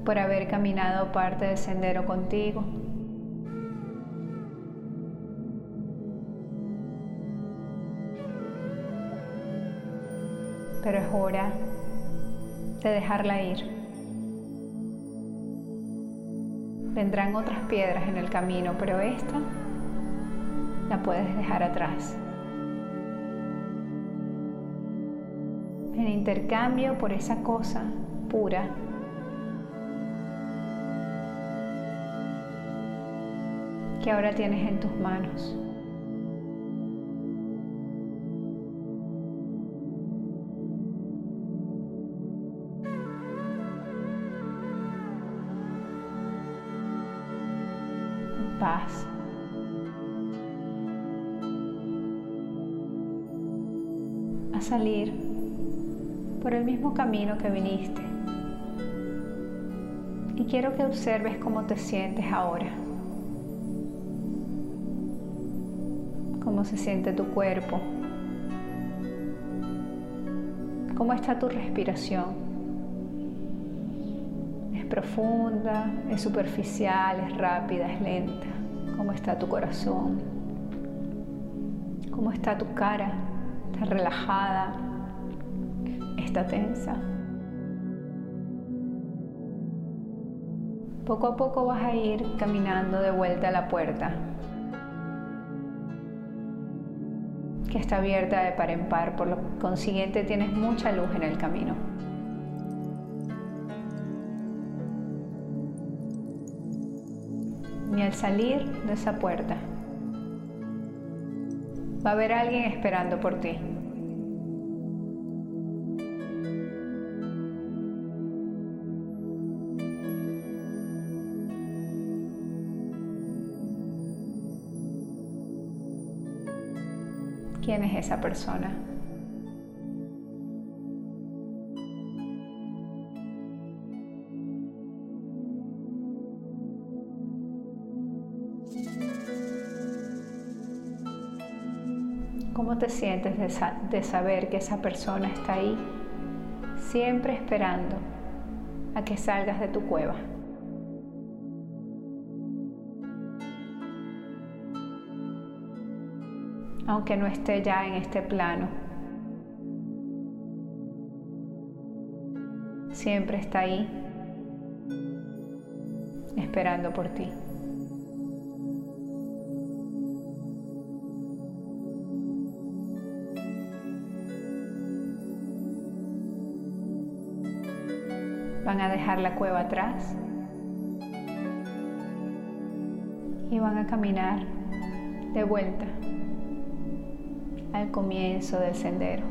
por haber caminado parte del sendero contigo. Pero es hora de dejarla ir. Vendrán otras piedras en el camino, pero esta la puedes dejar atrás. En intercambio por esa cosa pura que ahora tienes en tus manos. El mismo camino que viniste. Y quiero que observes cómo te sientes ahora. Cómo se siente tu cuerpo. Cómo está tu respiración profunda, es superficial, es rápida, es lenta. ¿Cómo está tu corazón? ¿Cómo está tu cara? ¿Está relajada? ¿Está tensa? Poco a poco vas a ir caminando de vuelta a la puerta, que está abierta de par en par, por lo consiguiente tienes mucha luz en el camino. ni al salir de esa puerta. Va a haber alguien esperando por ti. ¿Quién es esa persona? ¿Cómo te sientes de, saber que esa persona está ahí, siempre esperando a que salgas de tu cueva? Aunque no esté ya en este plano, siempre está ahí, esperando por ti. Van a dejar la cueva atrás y van a caminar de vuelta al comienzo del sendero.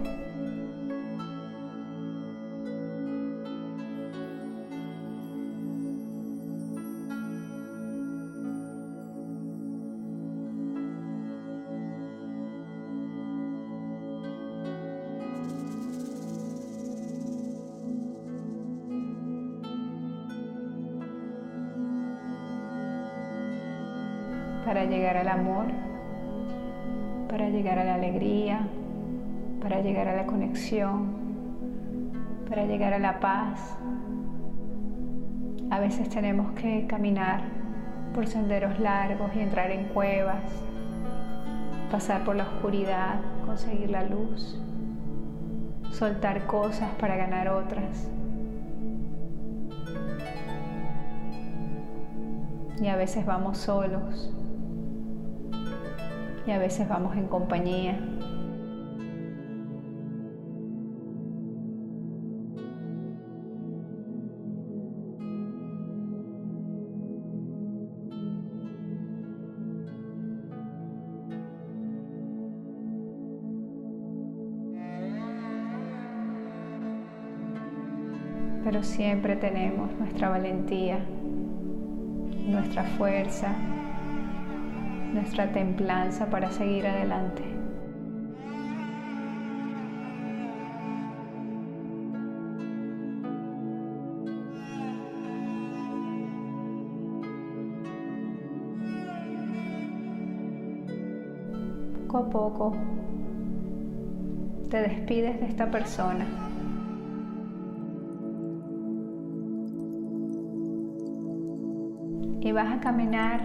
para llegar al amor, para llegar a la paz, A veces tenemos que caminar por senderos largos y entrar en cuevas, pasar por la oscuridad, conseguir la luz, soltar cosas para ganar otras. Y a veces vamos solos y a veces vamos en compañía. Pero siempre tenemos nuestra valentía, nuestra fuerza, nuestra templanza para seguir adelante. Poco a poco te despides de esta persona vas a caminar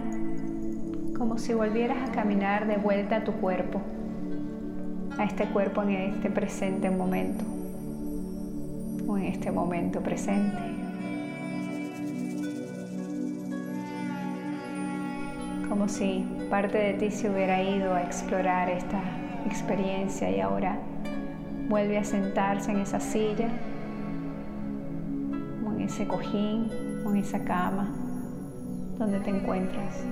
como si volvieras a caminar de vuelta a tu cuerpo, a este cuerpo en este presente momento o en este momento presente. Como si parte de ti se hubiera ido a explorar esta experiencia y ahora vuelve a sentarse en esa silla o en ese cojín o en esa cama donde te encuentras.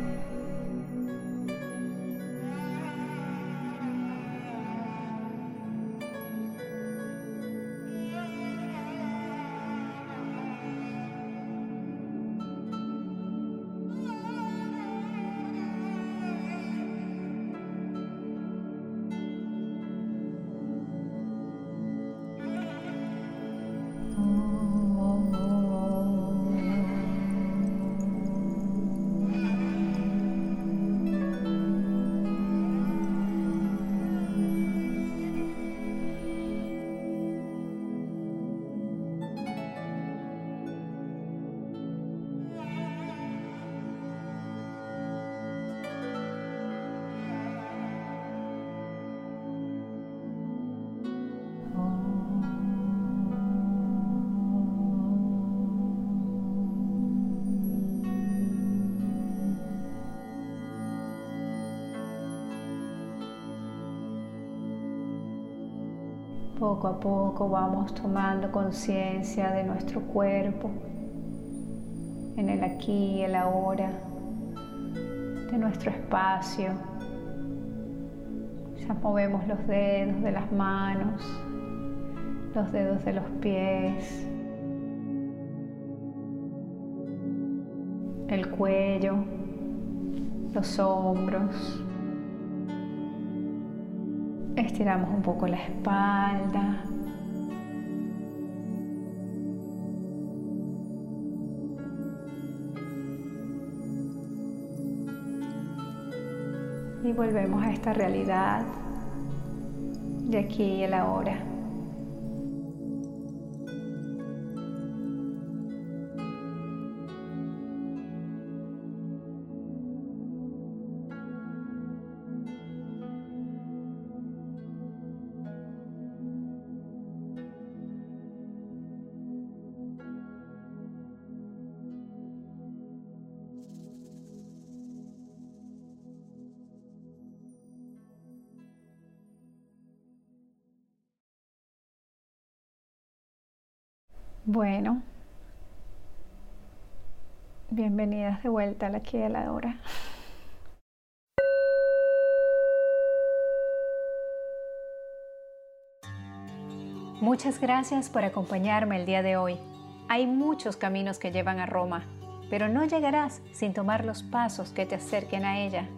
Poco a poco vamos tomando conciencia de nuestro cuerpo, en el aquí y el ahora, de nuestro espacio. Ya movemos los dedos de las manos, los dedos de los pies, el cuello, los hombros. Estiramos un poco la espalda. Y volvemos a esta realidad de aquí y el ahora. Bueno, bienvenidas de vuelta a la aquí. Muchas gracias por acompañarme el día de hoy. Hay muchos caminos que llevan a Roma, pero no llegarás sin tomar los pasos que te acerquen a ella.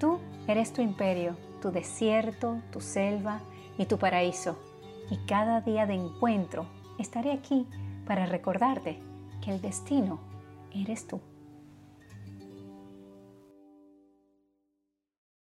Tú eres tu imperio, tu desierto, tu selva y tu paraíso. Y cada día de encuentro estaré aquí para recordarte que el destino eres tú.